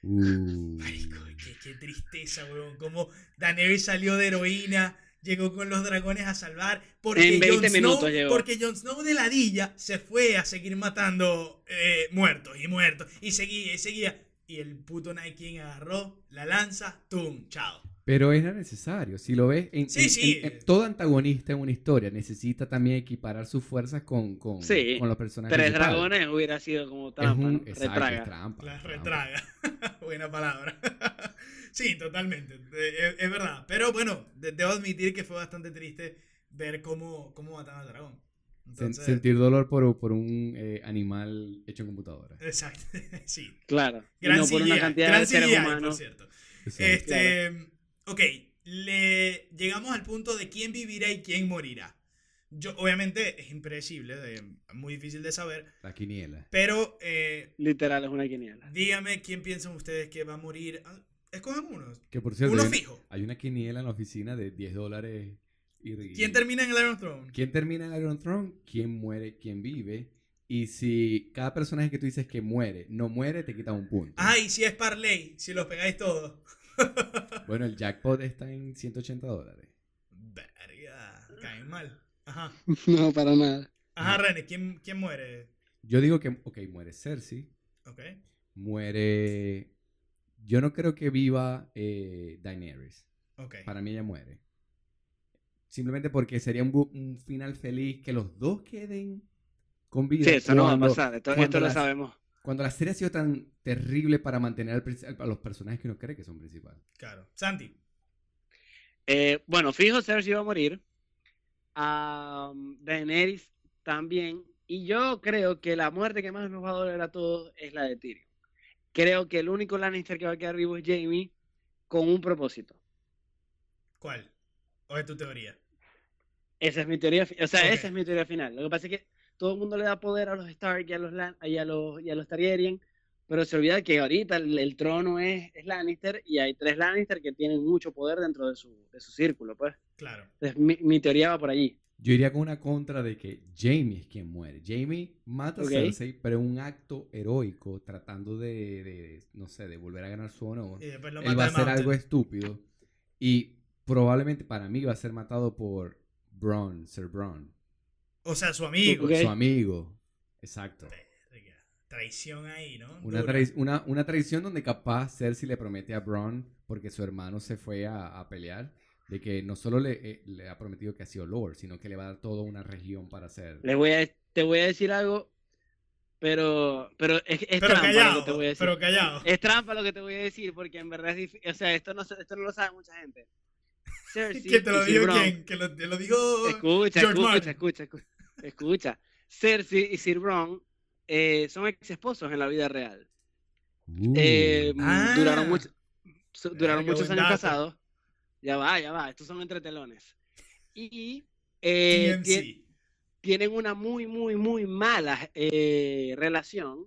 Uh. Marico, qué, qué tristeza, weón. Como Daenerys salió de heroína, llegó con los dragones a salvar. Porque En 20 Jon Snow, minutos llegó. Porque Jon Snow de ladilla se fue a seguir matando eh, muertos y muertos. Y seguía y seguía. Y el puto Night King agarró la lanza, ¡tum! ¡Chao! Pero era necesario. Si lo ves, en, Sí, en- sí. en- en- todo antagonista en una historia necesita también equiparar sus fuerzas con, con, Sí, con los personajes Tres principales. dragones hubiera sido como Es trampa, un, ¿no? exacto, es Retraga. trampa, La trampa. retraga. Buena palabra. sí, totalmente. Eh, Es, es verdad. Pero bueno, de- debo admitir que fue bastante triste ver cómo, cómo mataban al dragón. Entonces, sentir dolor por, por un eh, animal hecho en computadora. Exacto. sí. Claro. Y Gran no por una cantidad gran de seres CGI, por humanos. cierto. Sí. Este, ok, le llegamos al punto de quién vivirá y quién morirá. Yo, obviamente, es impredecible, de- muy difícil de saber, La quiniela. pero eh, Literal, es una quiniela. dígame quién piensan ustedes que va a morir. Ah, Escojan uno. Que por cierto, Uno hay una, fijo. hay una quiniela en la oficina de 10 dólares. Y, ¿Quién termina en el Iron Throne? ¿Quién termina en Iron Throne? ¿Quién muere? ¿Quién vive? Y si cada personaje que tú dices que muere, no muere, te quita un punto. Ah, y si es Parley, si los pegáis todos. Bueno, el jackpot está en 180 dólares. Verga, caen mal. Ajá. No, para nada. Ajá, René, ¿quién, quién muere? Yo digo que, ok, muere Cersei, Ok. muere... Yo no creo que viva eh, Daenerys. Ok. Para mí ella muere. Simplemente porque sería un, final feliz que los dos queden con vida. Sí, eso no va a pasar. Esto, esto lo sabemos. Cuando la serie ha sido tan terrible para mantener a los personajes que uno cree que son principales. Claro. Santi. Eh, bueno, fijo, Cersei va a morir. Um, Daenerys también. Y yo creo que la muerte que más nos va a doler a todos es la de Tyrion. Creo que el único Lannister que va a quedar vivo es Jamie con un propósito. ¿Cuál? ¿O es tu teoría? Esa es mi teoría, o sea, esa es mi teoría final. Lo que pasa es que todo el mundo le da poder a los Stark y a los, Lan- y a los, y a los Targaryen, pero se olvida que ahorita el, el trono es, es Lannister y hay tres Lannister que tienen mucho poder dentro de su, de su círculo, pues. Claro. Entonces, mi, mi teoría va por allí. Yo iría con una contra de que Jamie es quien muere. Jamie mata a Cersei, pero en un acto heroico, tratando de, de, no sé, de volver a ganar su honor. Y después lo Él va a hacer algo estúpido. Y probablemente para mí va a ser matado por Bronn, Sir Bronn. O sea, su amigo. Su amigo. Exacto. Traición ahí, ¿no? Una, trai- una, una traición donde capaz Cersei le promete a Bronn, porque su hermano se fue a, a pelear, de que no solo le, eh, le ha prometido que ha sido Lord, sino que le va a dar toda una región para hacer. Les voy a, te voy a decir algo, pero, pero es, es Pero trampa lo callado. que te voy a decir. Pero callado. Es trampa lo que te voy a decir, porque en verdad es difícil. O sea, esto no, se- esto no lo sabe mucha gente. Cersei ¿Quién te lo ¿Quién? Que lo, te lo dijo Escucha, George escucha, Martin. escucha, escucha, escucha. Cersei y Sir Bronn eh, son ex esposos en la vida real. Uh. Eh, Ah. duraron mucho- su- duraron Verga, muchos años dato. casados. Ya va, ya va. Estos son entre telones. Y eh, tienen una muy, muy, muy mala eh, relación.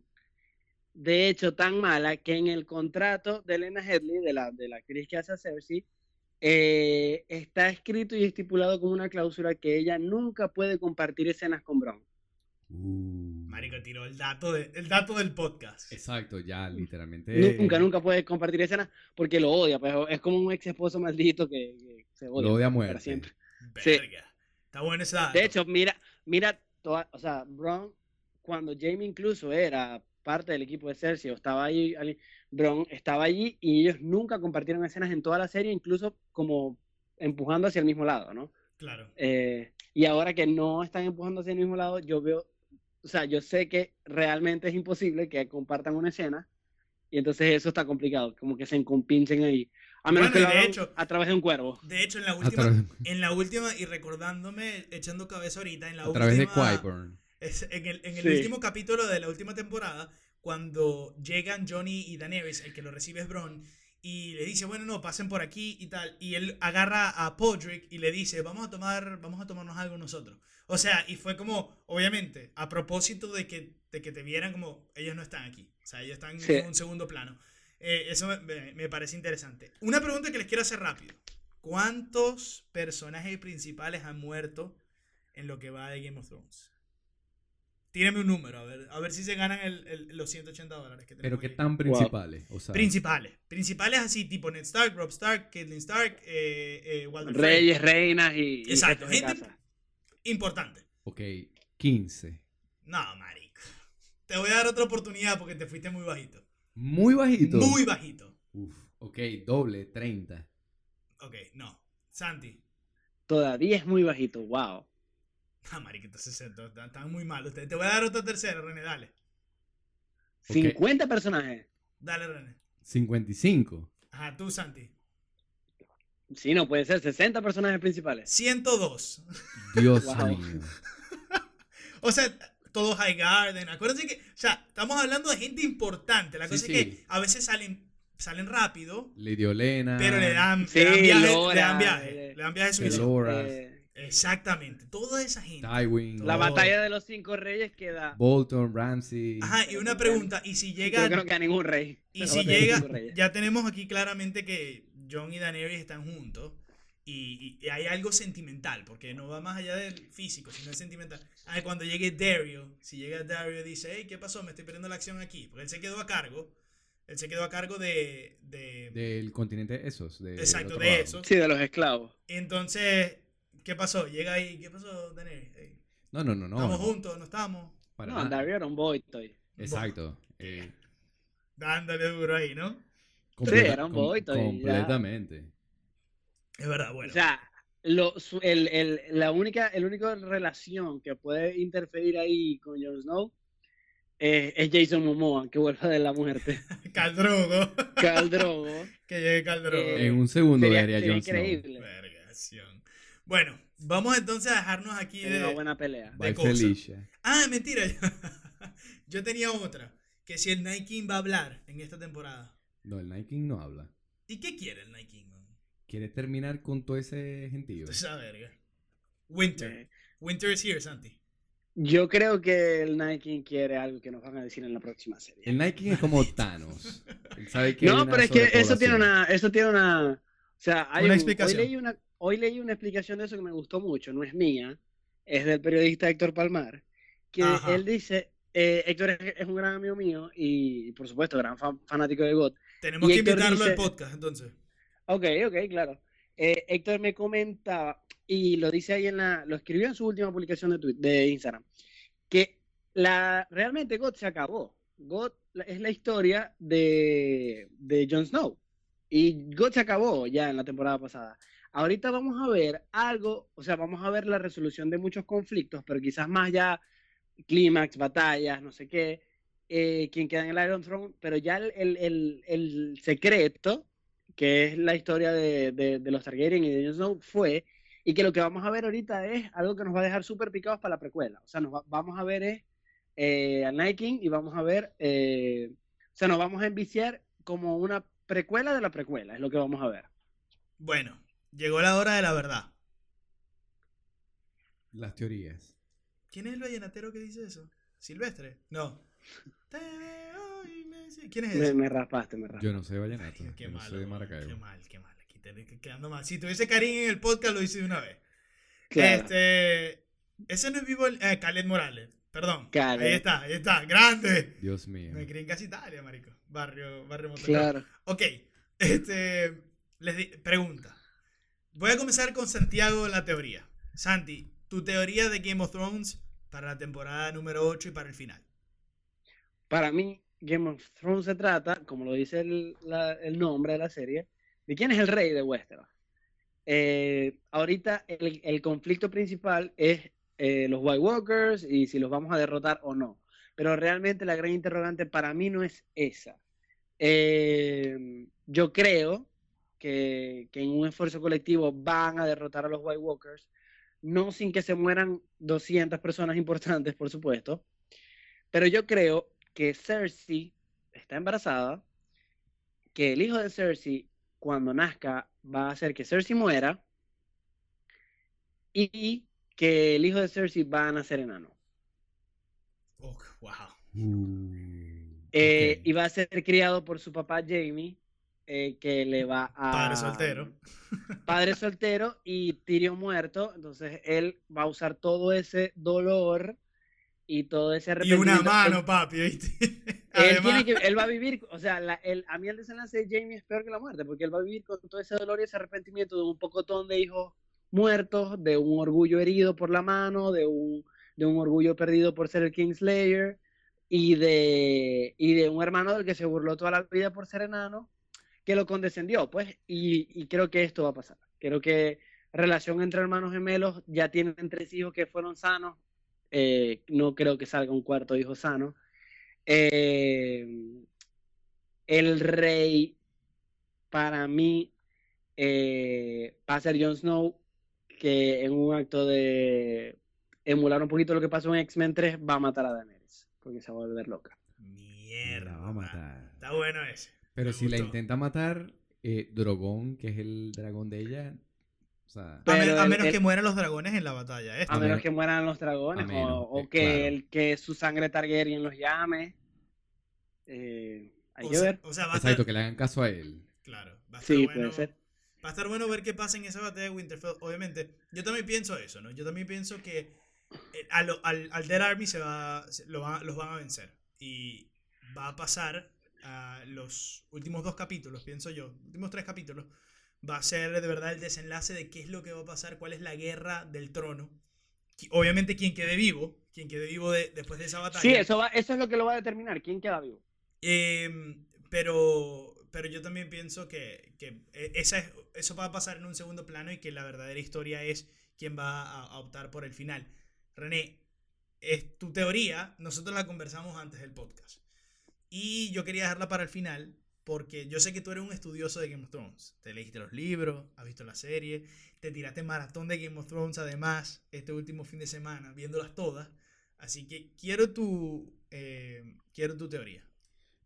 De hecho, tan mala que en el contrato de Elena Headley, de la, de la actriz que hace a Cersei, eh, está escrito y estipulado como una cláusula que ella nunca puede compartir escenas con Bron. Uh. Marico tiró el dato, de, el dato del podcast. Exacto, ya, literalmente. Nunca, nunca puede compartir escenas porque lo odia. Pues, es como un ex esposo maldito que, que se odia, Lo odia a para muerte. siempre. Sí. Está bueno ese dato. De hecho, mira, mira, toda- o sea, Bron, cuando Jamie incluso era parte del equipo de Cersei, o estaba ahí, Bron estaba allí y ellos nunca compartieron escenas en toda la serie, incluso como empujando hacia el mismo lado, ¿no? Claro. Eh, y ahora que no están empujando hacia el mismo lado, yo veo, o sea, yo sé que realmente es imposible que compartan una escena y entonces eso está complicado, como que se encompinchen ahí. A menos Bueno, que de hecho- a través de un cuervo. De hecho, en la última, en la última, y recordándome, echando cabeza ahorita, en la a través de última. Es en el, en el Sí. último capítulo de la última temporada, cuando llegan Johnny y Daenerys, el que lo recibe es Bron, y le dice, bueno, no, pasen por aquí y tal, y él agarra a Podrick y le dice, vamos a tomar, vamos a tomarnos algo nosotros. O sea, y fue como, obviamente, a propósito de que, de que te vieran como, ellos no están aquí, o sea, ellos están Sí. en un segundo plano. Eh, eso me- me parece interesante. Una pregunta que les quiero hacer rápido. ¿Cuántos personajes principales han muerto en lo que va de Game of Thrones? Tírame un número, a ver, a ver si se ganan el- el- los 180 dólares que Pero tenemos qué aquí. tan principales. O sea, Principales. Principales así, tipo Ned Stark, Rob Stark, Catelyn Stark, eh, eh. Reyes, reinas y, y Exacto, de gente-. Importante. ok, 15. No, marico. Te voy a dar otra oportunidad porque te fuiste muy bajito. Muy bajito. Muy bajito. Uf, ok, doble, 30. Ok, no. Santi. Todavía es muy bajito, wow. Ah, marico, entonces eh, están muy mal ustedes. Te voy a dar otra tercera, René, dale. Ok. 50 personajes. Dale, René. 55. Ajá, tú, Santi. Sí, no puede ser, 60 personajes principales. 102. Dios Wow. mío. O sea, todos High Garden. Acuérdense que, o sea, estamos hablando de gente importante. La Sí, cosa sí. es que a veces salen, salen rápido, Lady Olena. pero le dan, Sí, le dan viaje, le Lora, dan viaje, eh, le dan viaje Exactamente, toda esa gente. Tywin. la batalla de los cinco reyes queda. Bolton, Ramsey. Ajá, y una pregunta, y si llega, Yo creo que a ningún rey. y si llega, ya tenemos aquí claramente que John y Daenerys están juntos. Y, y hay algo sentimental, porque no va más allá del físico, sino es sentimental. Ah, cuando llegue Dario, si llega Dario y dice, hey, ¿qué pasó? Me estoy perdiendo la acción aquí. Porque él se quedó a cargo. Él se quedó a cargo de. de Del continente esos. De, exacto, de lado. eso. Sí, de los esclavos. Entonces, ¿qué pasó? Llega ahí, ¿qué pasó? Hey, No, no, no, no. ¿Estamos no, juntos? ¿No estamos? para No. Dario era un boy toy. Exacto. eh, Dándole duro ahí, ¿no? completa- era un boy toy, ya. Completamente. Es verdad, bueno. O sea, lo, su- el, el, la única, el único relación que puede interferir ahí con Jon Snow eh, es Jason Momoa, que vuelva de la muerte. Caldrogo. Khal Drogo. que llegue Caldrogo. Eh, en un segundo Sería, vería sería Jon Snow. increíble. Vergación. Bueno, vamos entonces a dejarnos aquí Sería una de. buena pelea. de cosas. Felicia. Ah, mentira. Yo tenía otra. Que si el Night King va a hablar en esta temporada. No, el Night King no habla. ¿Y qué quiere el Night King? man? Quiere terminar con todo ese gentío. Esa verga. Winter. Eh, Winter is here, Santi. Yo creo que el Night King quiere algo que nos van a decir en la próxima serie. El Night King es como Thanos. Sabe que No, pero es que eso tiene una, eso tiene una, sea, hay Una un- explicación. Hoy leí una, hoy leí una explicación de eso que me gustó mucho, no es mía, es del periodista Héctor Palmar, que Ajá. él dice, eh, Héctor es, es un gran amigo mío y, por supuesto, gran fan- fanático de God. Tenemos Y que Héctor invitarlo al dice- podcast, entonces. Ok, ok, claro. Eh, Héctor me comentaba, y lo dice ahí en la, lo escribió en su última publicación de, Twitter, de Instagram, que la, realmente God se acabó. God es la historia de, de Jon Snow. Y God se acabó ya en la temporada pasada. Ahorita vamos a ver algo, o sea, vamos a ver la resolución de muchos conflictos, pero quizás más ya clímax, batallas, no sé qué, eh, quien queda en el Iron Throne, pero ya el, el- el- el secreto, que es la historia de, de- de los Targaryen y de Jon Snow, fue, y que lo que vamos a ver ahorita es algo que nos va a dejar súper picados para la precuela. O sea, nos va- vamos a ver es, eh, a Night King y vamos a ver, eh, o sea, nos vamos a enviciar como una precuela de la precuela, es lo que vamos a ver. Bueno, llegó la hora de la verdad. Las teorías. ¿Quién es el vallenatero que dice eso? ¿Silvestre? No. Te veo y me ¿Quién es Me, ese? me raspaste, me raspaste. Yo no sé vallenato. Ay, qué yo malo, soy de Maracaibo. Qué mal, qué mal. Aquí te quedando mal. Si tuviese Karim en el podcast, lo hice de una vez. Claro. Este. Ese no es vivo. Eh, Khaled Morales. Perdón. Ahí está, ahí está. Grande. Dios mío. Me crié en casi Italia, marico. Barrio, barrio Motocar. Claro. Ok. Este. Les di- pregunta. Voy a comenzar con Santiago la teoría. Santi, tu teoría de Game of Thrones para la temporada número 8 y para el final. Para mí, Game of Thrones se trata, como lo dice el, la- el nombre de la serie, de quién es el rey de Westeros. Eh, ahorita el, el conflicto principal es eh, los White Walkers y si los vamos a derrotar o no. Pero realmente la gran interrogante para mí no es esa. Eh, yo creo que, que en un esfuerzo colectivo van a derrotar a los White Walkers, no sin que se mueran 200 personas importantes, por supuesto. Pero yo creo que Cersei está embarazada, que el hijo de Cersei, cuando nazca, va a hacer que Cersei muera y que el hijo de Cersei va a nacer enano. Oh, wow. Eh. Y va a ser criado por su papá Jamie, eh, que le va a... Padre soltero. Padre soltero y Tyrion muerto, entonces él va a usar todo ese dolor y todo ese Y arrepentimiento. una Él- mano, papi, ¿viste? Él, tiene que, él va a vivir, o sea, la- el, a mí el desenlace de Jamie es peor que la muerte, porque él va a vivir con todo ese dolor y ese arrepentimiento de un pocotón de hijos muertos, de un orgullo herido por la mano, de un, de un orgullo perdido por ser el Kingslayer y de, y de un hermano del que se burló toda la vida por ser enano, que lo condescendió, pues, y, y creo que esto va a pasar. Creo que relación entre hermanos gemelos, ya tienen tres hijos que fueron sanos, eh, no creo que salga un cuarto hijo sano. Eh, el rey, para mí, eh, va a ser Jon Snow, que en un acto de emular un poquito lo que pasó en X-Men 3, va a matar a Daenerys, porque se va a volver loca. Mierda. La va a matar. Está bueno ese. Pero Me si la gustó. intenta matar, eh, Drogon, que es el dragón de ella, o sea, A, menos el- que mueran los dragones en la batalla. esta. A menos que mueran los dragones, menos, o, o eh, que, claro. el, que su sangre Targaryen los llame. Eh, hay o, que sea, ver. o sea, va a exacto, estar, que le hagan caso a él. claro, va a estar Sí, bueno. puede ser. Va a estar bueno ver qué pasa en esa batalla de Winterfell. Obviamente, yo también pienso eso, ¿no? Yo también pienso que eh, a lo- al, al Dead Army se va, se- lo va- los van a vencer. Y va a pasar a los últimos dos capítulos, pienso yo, últimos tres capítulos. Va a ser de verdad el desenlace de qué es lo que va a pasar, cuál es la guerra del trono. Obviamente, quien quede vivo, quien quede vivo de- después de esa batalla. Sí, eso, va, eso es lo que lo va a determinar. ¿Quién queda vivo? Em, pero, pero yo también pienso que, que e- esa es- eso va a pasar en un segundo plano y que la verdadera historia es quién va a, optar por el final. René, es tu teoría, nosotros la conversamos antes del podcast. Y yo quería dejarla para el final porque yo sé que tú eres un estudioso de Game of Thrones. Te leíste los libros, has visto la serie, te tiraste maratón de Game of Thrones además este último fin de semana, viéndolas todas. Así que quiero tu, eh, quiero tu teoría.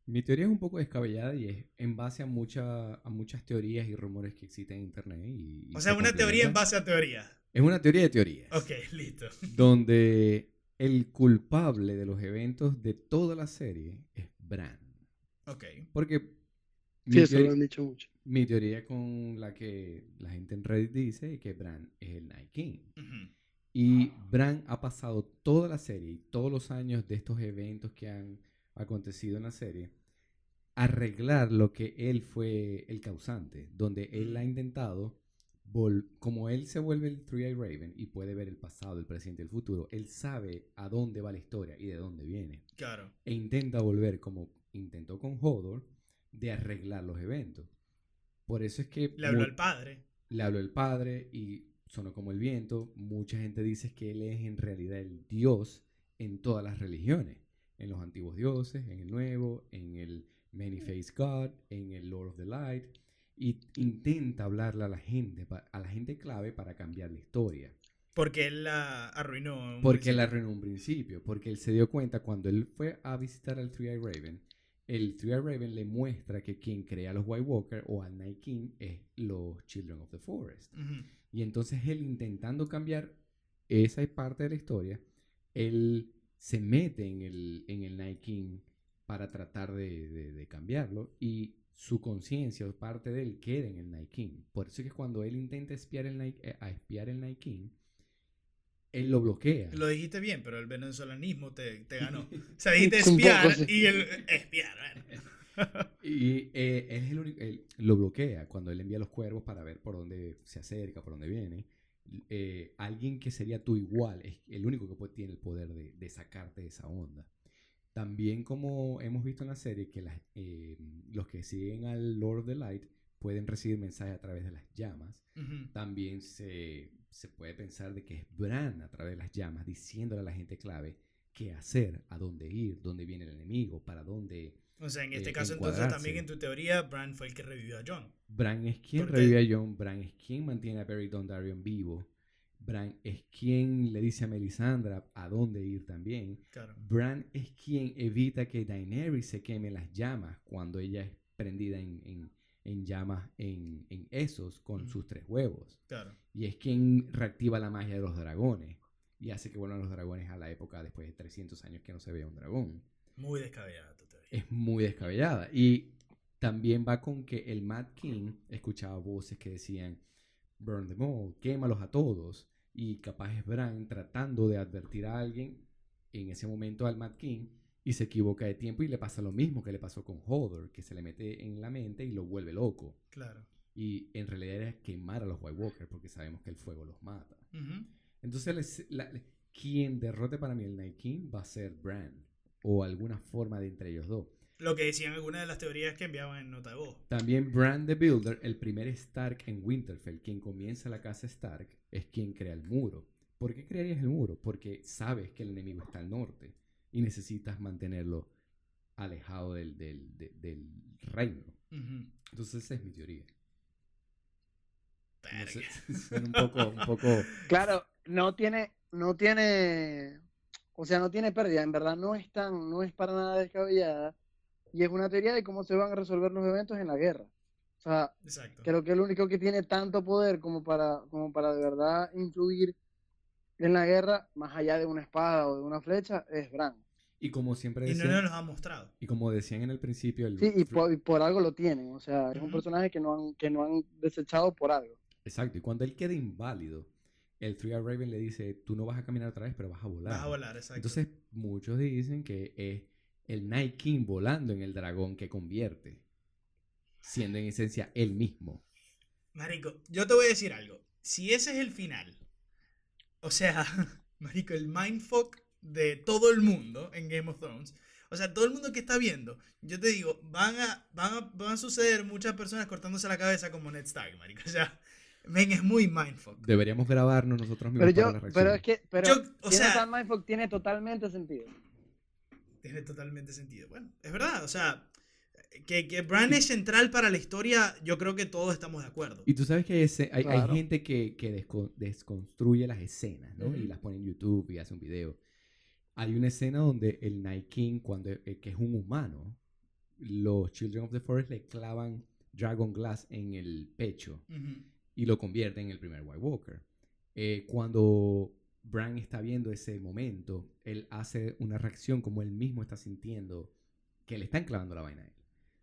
Mi teoría es un poco descabellada y es en base a, mucha, a muchas teorías y rumores que existen en internet. Y, y O sea, se una teoría en base a teoría. Es una teoría de teorías. Ok, listo. Donde el culpable de los eventos de toda la serie es Bran. Ok. Porque Sí, eso lo han dicho mucho. mi teoría con la que la gente en Reddit dice es que Bran es el Night King. Y Bran ha pasado toda la serie y todos los años de estos eventos que han acontecido en la serie arreglar lo que él fue el causante, donde él ha intentado, como él se vuelve el Three-Eye Raven y puede ver el pasado, el presente y el futuro, él sabe a dónde va la historia y de dónde viene. Claro. E intenta volver, como intentó con Hodor, de arreglar los eventos. Por eso es que Le habló al padre. le habló el Padre y sonó como el viento. Mucha gente dice que él es en realidad el Dios en todas las religiones. En los antiguos dioses, en el nuevo, en el Many-Faced God, en el Lord of the Light. Y intenta hablarle a la gente, a la gente clave para cambiar la historia. Porque él la arruinó. un Porque principio. arruinó un principio. Porque él se dio cuenta cuando él fue a visitar al Three-Eye Raven. El Three-Eye Raven le muestra que quien crea a los White Walker o al Night King es los Children of the Forest. Y entonces él intentando cambiar esa parte de la historia, él se mete en el, en el Night King para tratar de, de- de cambiarlo y su conciencia o parte de él queda en el King. Por eso es que cuando él intenta espiar el Night, eh, a espiar el King, él lo bloquea. Lo dijiste bien, pero el venezolanismo te, te ganó. O sea, dijiste espiar y el espiar. bueno. Y eh, él, es el único- él lo bloquea cuando él envía los cuervos para ver por dónde se acerca, por dónde viene. Eh, alguien que sería tú igual es el único que puede- tiene el poder de, de sacarte de esa onda. También como hemos visto en la serie que las, eh, los que siguen al Lord of the Light pueden recibir mensajes a través de las llamas. También se, se puede pensar de que es Bran a través de las llamas diciéndole a la gente clave qué hacer, a dónde ir, dónde viene el enemigo, para dónde... O sea, en este eh, caso entonces también en tu teoría, Bran fue el que revivió a John. Bran es quien revive a Jon, Bran es quien mantiene a Barry Dondarrion vivo, Bran es quien le dice a Melisandre a dónde ir también. Claro. Bran es quien evita que Daenerys se queme las llamas cuando ella es prendida en, en- en llamas en, en esos con sus tres huevos. Claro. Y es quien reactiva la magia de los dragones y hace que vuelvan los dragones a la época después de 300 años que no se vea un dragón. Muy descabellada tu teoría. Es muy descabellada. Y también va con que el Mad King escuchaba voces que decían, burn them all, quémalos a todos. Y capaz es Bran tratando de advertir a alguien en ese momento al Mad King y se equivoca de tiempo y le pasa lo mismo que le pasó con Hodor, que se le mete en la mente y lo vuelve loco. Claro. Y en realidad era quemar a los White Walkers porque sabemos que el fuego los mata. Entonces, la- quien derrote para mí el Night King va a ser Bran o alguna forma de entre ellos dos. Lo que decían algunas de las teorías que enviaban en nota de voz. También Bran the Builder, el primer Stark en Winterfell, quien comienza la casa Stark, es quien crea el muro. ¿Por qué crearías el muro? Porque sabes que el enemigo está al norte y necesitas mantenerlo alejado del, del- de- del reino. Entonces esa es mi teoría. No sé, Verga. suena un poco, un poco... Claro, no tiene, no tiene, o sea, no tiene pérdida, en verdad no es tan, no es para nada descabellada y es una teoría de cómo se van a resolver los eventos en la guerra. O sea, Exacto. creo que el único que tiene tanto poder como para, como para de verdad influir en la guerra, más allá de una espada o de una flecha, es Bran. Y como siempre Y no decían, nos ha mostrado. y como decían en el principio, el, Sí, y por, y por algo lo tienen, o sea, es un personaje que no han, que no han desechado por algo. Exacto, y cuando él queda inválido, el Three Raven le dice, tú no vas a caminar otra vez, pero vas a volar. Vas a volar, exacto. Entonces, muchos dicen que es el Night King volando en el dragón que convierte, siendo en esencia él mismo. Marico, yo te voy a decir algo. Si ese es el final, o sea, Marico, el mindfuck de todo el mundo en Game of Thrones, o sea, todo el mundo que está viendo, yo te digo, van a, van a, van a suceder muchas personas cortándose la cabeza como Ned Stark, Marico. O sea, men, es muy mindfuck. Deberíamos grabarnos nosotros mismos Pero para yo, la pero es que, pero Yo, o sea- mindfuck tiene totalmente sentido. Tiene totalmente sentido. Bueno, es verdad, o sea, que, que Bran es central para la historia, yo creo que todos estamos de acuerdo. Y tú sabes que hay, ese- hay, hay Claro. gente que, que desco- desconstruye las escenas, ¿no? Y las pone en YouTube y hace un video. Hay una escena donde el Night King, cuando, eh, que es un humano, los Children of the Forest le clavan Dragon Glass en el pecho y lo convierten en el primer White Walker. Eh, cuando Bran está viendo ese momento, él hace una reacción como él mismo está sintiendo que le están clavando la vaina a él.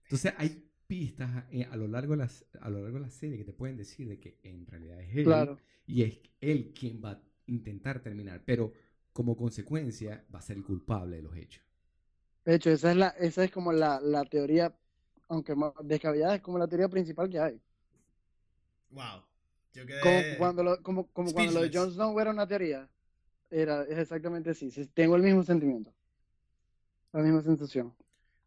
Entonces hay pistas eh, a, lo largo de las, a lo largo de la serie que te pueden decir de que en realidad es él Claro. y es él quien va a intentar terminar, pero como consecuencia va a ser el culpable de los hechos. De hecho, esa es la, esa es como la, la teoría, aunque más descabellada, es como la teoría principal que hay. Wow. Yo Como quedé... cuando lo, como, como cuando lo de. Jon Snow era una teoría. Era, es exactamente así. sí, Tengo el mismo sentimiento. La misma sensación.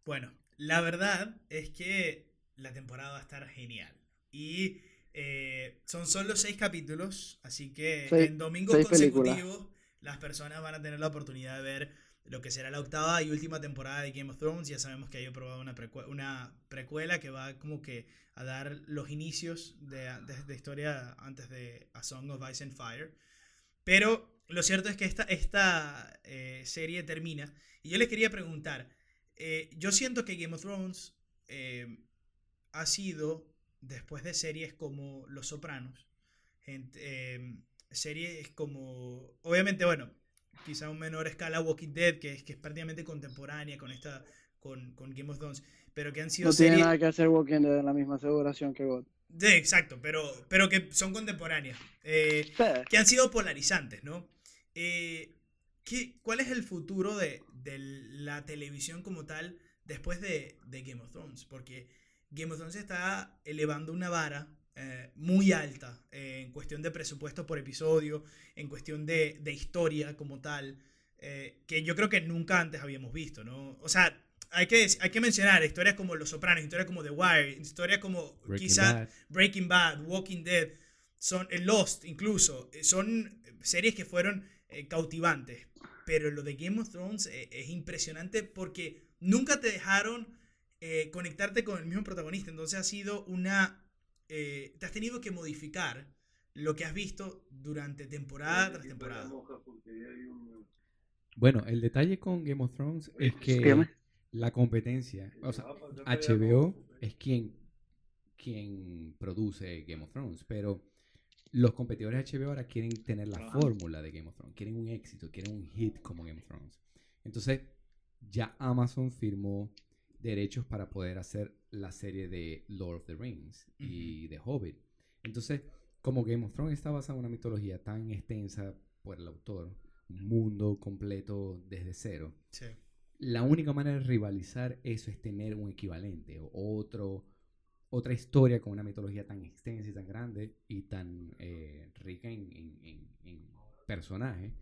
Bueno, la verdad es que la temporada va a estar genial. Y eh, son solo seis capítulos, así que Seis- en domingos seis películas. consecutivos las personas van a tener la oportunidad de ver lo que será la octava y última temporada de Game of Thrones. Ya sabemos que hay probado una, una precuela que va como que a dar los inicios de, de, historia antes de A Song of Ice and Fire. Pero lo cierto es que esta, esta eh, serie termina. Y yo les quería preguntar, eh, yo siento que Game of Thrones eh, ha sido, después de series como Los Sopranos, series como, obviamente, bueno, quizá a un menor escala Walking Dead, que es, que es prácticamente contemporánea con esta, con, con Game of Thrones, pero que han sido No tiene series... nada que hacer Walking Dead en la misma aseguración que God. Sí, exacto, pero, pero que son contemporáneas. Eh, que han sido polarizantes, ¿no? Eh, ¿qué- ¿Cuál es el futuro de, de la televisión como tal después de, de Game of Thrones? Porque Game of Thrones está elevando una vara eh, muy alta eh, en cuestión de presupuesto por episodio, en cuestión de, de historia como tal. eh, que yo creo que nunca antes habíamos visto, ¿no? O sea, hay que, hay que mencionar historias como Los Sopranos, historias como The Wire, historias como Breaking quizá Bad. Breaking Bad, Walking Dead, son Lost incluso, son series que fueron cautivantes. Pero lo de Game of Thrones es impresionante porque nunca te dejaron conectarte con el mismo protagonista. Entonces ha sido una... eh, te has tenido que modificar lo que has visto durante temporada tras temporada. Bueno, el detalle con Game of Thrones es que la competencia, o sea, HBO es quien, quien produce Game of Thrones, pero los competidores de HBO ahora quieren tener la fórmula de Game of Thrones, quieren un éxito, quieren un hit como Game of Thrones. Entonces, ya Amazon firmó derechos para poder hacer la serie de Lord of the Rings y The Hobbit. Entonces, como Game of Thrones está basado en una mitología tan extensa por el autor, un mundo completo desde cero, Sí. la única manera de rivalizar eso es tener un equivalente o otro, otra historia con una mitología tan extensa y tan grande y tan eh, rica en, en- en- en personajes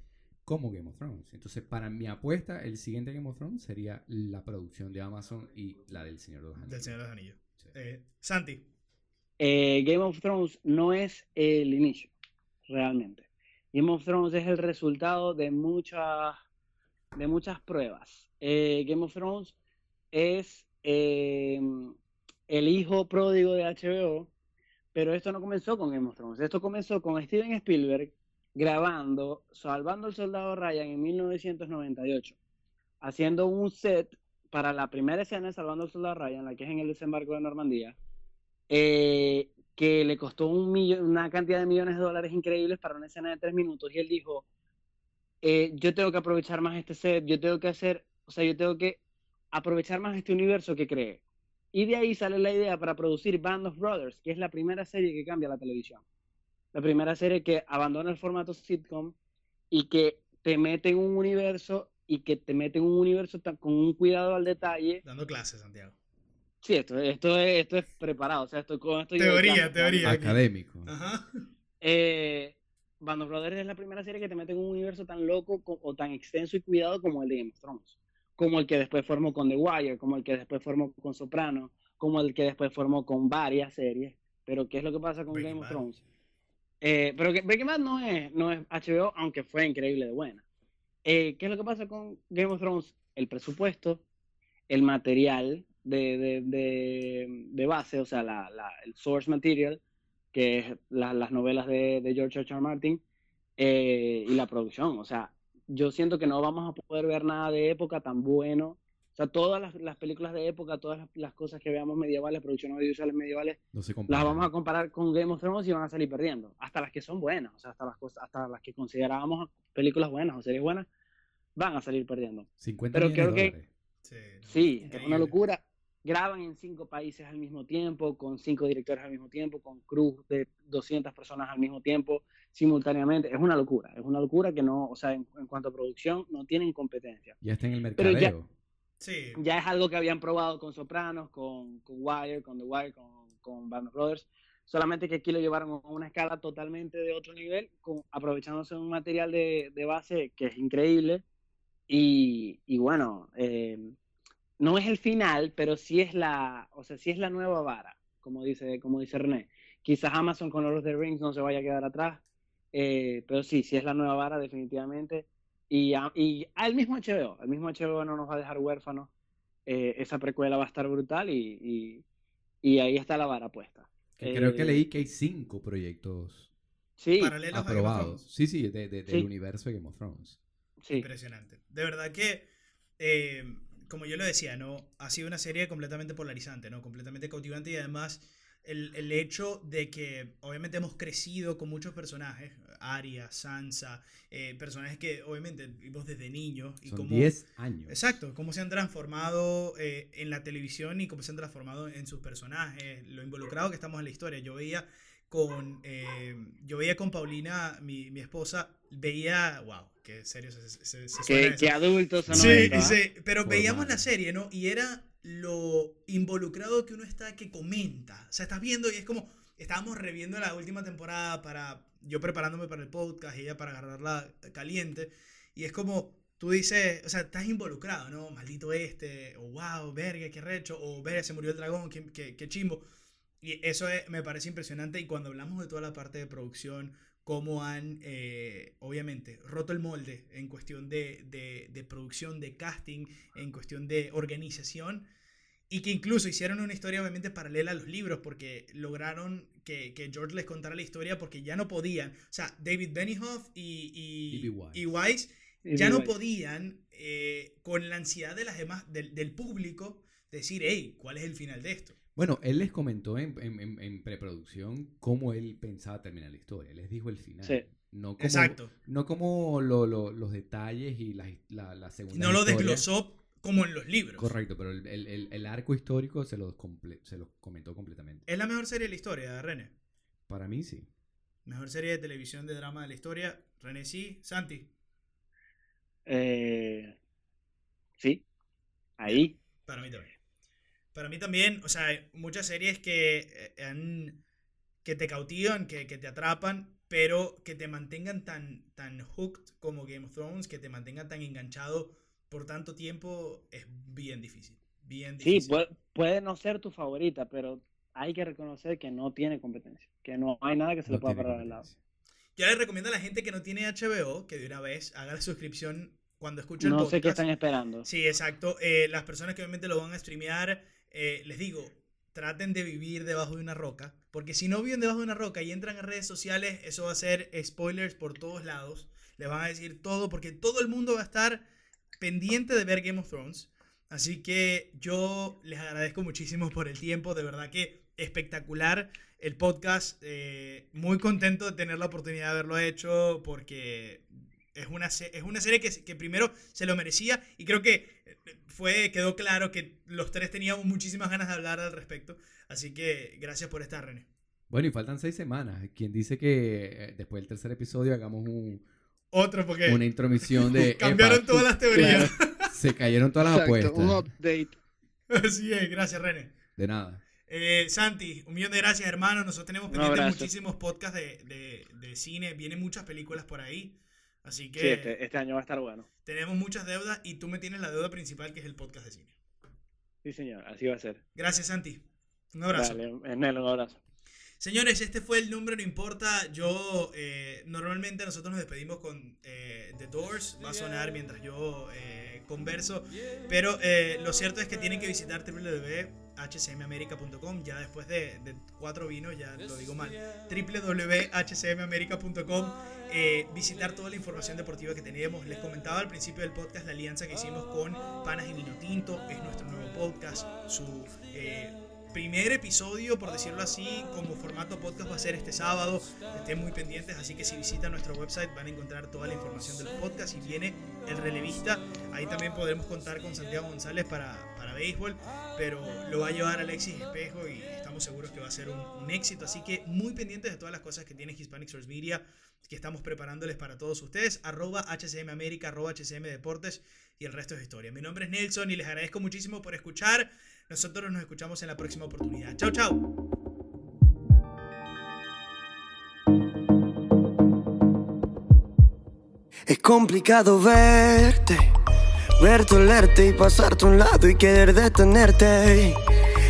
como Game of Thrones. Entonces, para mi apuesta, el siguiente Game of Thrones sería la producción de Amazon y la del Señor de los Anillos. Del Señor de los Anillos. Sí. Eh, Santi. Eh, Game of Thrones no es el inicio, realmente. Game of Thrones es el resultado de muchas, de muchas pruebas. Eh, Game of Thrones es eh, el hijo pródigo de HBO, pero esto no comenzó con Game of Thrones. Esto comenzó con Steven Spielberg grabando Salvando al Soldado Ryan en 1998, haciendo un set para la primera escena de Salvando al Soldado Ryan, la que es en el desembarco de Normandía, eh, que le costó una cantidad de millones de dólares increíbles para una escena de tres minutos. Y él dijo, eh, yo tengo que aprovechar más este set, yo tengo que hacer, o sea, yo tengo que aprovechar más este universo que creé. Y de ahí sale la idea para producir Band of Brothers, que es la primera serie que cambia la televisión. La primera serie que abandona el formato sitcom y que te mete en un universo y que te mete en un universo tan- con un cuidado al detalle. Dando clases, Santiago. Sí, esto, esto, es, esto es preparado, o sea, esto, con esto Teoría, teoría. Académico. Ajá. Eh, Band of Brothers es la primera serie que te mete en un universo tan loco co- o tan extenso y cuidado como el de Game of Thrones. Como el que después formó con The Wire, como el que después formó con Soprano, como el que después formó con varias series. Pero ¿qué es lo que pasa con Breaking Game of. Thrones? Eh, pero que Breaking Bad no es, no es HBO, aunque fue increíble de buena. Eh, ¿Qué es lo que pasa con Game of Thrones? El presupuesto, el material de, de, de, base, o sea, la, la- el source material, que es la- las novelas de, George R. R. Martin, eh, y la producción. O sea, yo siento que no vamos a poder ver nada de época tan bueno. O sea, todas las, las películas de época, todas las, las cosas que veamos medievales, producciones audiovisuales medievales, No se las vamos a comparar con Game of Thrones y van a salir perdiendo. Hasta las que son buenas, o sea, hasta las, cosas, hasta las que considerábamos películas buenas o series buenas, van a salir perdiendo. 50 pero creo que- dólares. Sí, no, Sí, es una locura. Graban en cinco países al mismo tiempo, con cinco directores al mismo tiempo, con crews de 200 personas al mismo tiempo, simultáneamente. Es una locura, es una locura que no, o sea, en, en cuanto a producción, no tienen competencia. Ya está en el Pero ya- mercadeo. Sí. Ya es algo que habían probado con Sopranos, con, con Wire, con The Wire, con, con Brothers. Solamente que aquí lo llevaron a una escala totalmente de otro nivel, con, aprovechándose un material de, de base que es increíble. Y, y bueno, eh, no es el final, pero sí es la, o sea, sí es la nueva vara, como dice, como dice René. Quizás Amazon con Lord of the Rings no se vaya a quedar atrás, eh, pero sí, sí es la nueva vara definitivamente. Y, a- y al mismo HBO, el mismo HBO no nos va a dejar huérfanos. eh, esa precuela va a estar brutal y, y, y ahí está la vara puesta. Que creo que Eh, leí que hay cinco proyectos Sí, Paralelos a Game of aprobados. Thrones. Sí, sí, de- de- del Sí. universo de Game of Thrones. sí. Impresionante. De verdad que, eh, como yo lo decía, ¿no? Ha sido una serie completamente polarizante, ¿no? Completamente cautivante y además el, el hecho de que obviamente hemos crecido con muchos personajes, Arya, Sansa, eh, personajes que obviamente vimos desde niños y Son cómo... 10 años. Exacto, cómo se han transformado eh, en la televisión y cómo se han transformado en sus personajes, lo involucrado que estamos en la historia. Yo veía con, eh, yo veía con Paulina, mi, mi esposa, veía, wow, qué serio se, se, se- Qué, qué adultos son Sí, ¿ah? sí, pero veíamos la serie, ¿no? Y era lo involucrado que uno está que comenta. O sea, estás viendo y es como, estábamos reviendo la última temporada para, yo preparándome para el podcast y ella para agarrarla caliente. Y es como, tú dices, o sea, estás involucrado, ¿no? Maldito este, o wow, verga, qué recho, o verga, se murió el dragón, qué, qué, qué chimbo. Y eso es- me parece impresionante. Y cuando hablamos de toda la parte de producción, cómo han, eh, obviamente, roto el molde en cuestión de, de producción, de casting, en cuestión de organización, y que incluso hicieron una historia obviamente paralela a los libros, porque lograron que, que George les contara la historia porque ya no podían. O sea, David Benioff y, y. Weiss. y Weiss Y ya no podían, eh, con la ansiedad de las demás, del, del público, decir, hey, ¿cuál es el final de esto? Bueno, él les comentó en, en- en- en preproducción cómo él pensaba terminar la historia. Él les dijo el final. Sí. No como, Exacto. No como lo- lo- los detalles y la, la, la segunda No lo desglosó como en los libros. Correcto, pero el, el- el- el arco histórico se los, comple- se los comentó completamente. Es la mejor serie de la historia, René. Para mí sí. Mejor serie de televisión de drama de la historia. René sí. Santi. Eh, sí, ahí. Para mí también. Para mí también, o sea, hay muchas series que, eh, han- que te cautivan, que, que te atrapan, pero que te mantengan tan, tan hooked como Game of Thrones, que te mantengan tan enganchado por tanto tiempo, es bien difícil. Bien Sí, difícil. puede, puede no ser tu favorita, pero hay que reconocer que no tiene competencia, que no hay nada que se le pueda parar al lado. Yo les recomiendo a la gente que no tiene HBO que de una vez haga la suscripción cuando escuche el No podcast. sé qué están esperando. Sí, exacto. Eh, las personas que obviamente lo van a streamear, eh, les digo, traten de vivir debajo de una roca, porque si no viven debajo de una roca y entran a redes sociales, eso va a ser spoilers por todos lados. Les van a decir todo, porque todo el mundo va a estar pendiente de ver Game of Thrones. Así que yo les agradezco muchísimo por el tiempo, de verdad que espectacular el podcast. eh, muy contento de tener la oportunidad de haberlo hecho porque es una, es una serie que, que primero se lo merecía y creo que eh, fue, quedó claro que los tres teníamos muchísimas ganas de hablar al respecto. Así que gracias por estar, René. Bueno, y faltan seis semanas. Quien dice que eh, después del tercer episodio hagamos un- Otro porque una intromisión de... cambiaron "Epa, todas las teorías. Se cayeron todas las Exacto, apuestas. un update. Así es, gracias, René. De nada. Eh, Santi, un millón de gracias, hermano. Nosotros tenemos pendientes muchísimos podcasts de, de- de cine. Vienen muchas películas por ahí. Así que Sí, este, este año va a estar bueno. tenemos muchas deudas y tú me tienes la deuda principal que es el podcast de cine. Sí, señor, así va a ser. Gracias, Santi. Un abrazo. Dale, Ernelo, un abrazo. Señores, este fue el número, no importa. Yo, eh, normalmente nosotros nos despedimos con eh, The Doors. Va a sonar mientras yo eh, converso. Pero lo cierto es que tienen que visitar www.hcmamerica.com. Ya después de, cuatro vinos, ya lo digo mal. www.hcmamerica.com. visitar toda la información deportiva que tenemos. Les comentaba al principio del podcast la alianza que hicimos con Panas y Vino. Es nuestro nuevo podcast. Su primer episodio, por decirlo así, como formato podcast va a ser este sábado. Estén muy pendientes, así que si visitan nuestro website van a encontrar toda la información de los podcasts y viene el relevista. Ahí también podremos contar con Santiago González para, para béisbol, pero lo va a llevar Alexis Espejo y estamos seguros que va a ser un, un éxito. Así que muy pendientes de todas las cosas que tiene Hispanic Source Media que estamos preparándoles para todos ustedes. Arroba HCM América, arroba HCM Deportes y el resto es historia. Mi nombre es Nelson y les agradezco muchísimo por escuchar. Nosotros nos escuchamos en la próxima oportunidad. Chao, chao. Es complicado verte, verte, olerte y pasarte a un lado y querer detenerte.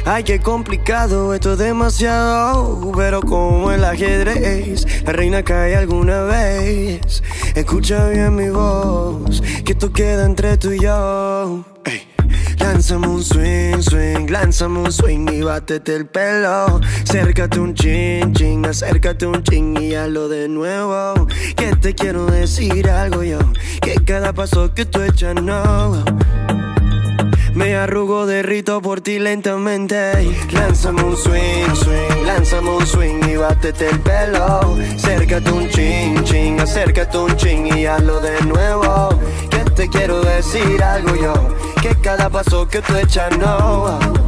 Ay, qué complicado, esto es demasiado, pero como el ajedrez, la reina cae alguna vez. Escucha bien mi voz, que esto queda entre tú y yo. Ey. Lánzame un swing, swing, lánzame un swing y bátete el pelo. Acércate un chin, chin, acércate un chin y hazlo de nuevo. Que te quiero decir algo yo, que cada paso que tú echas no. Me arrugo, derrito por ti lentamente. Lánzame un swing, swing, lánzame un swing y bátete el pelo. Acércate un chin, chin, acércate un chin y hazlo de nuevo. Que te quiero decir algo yo, que cada paso que tú echas no.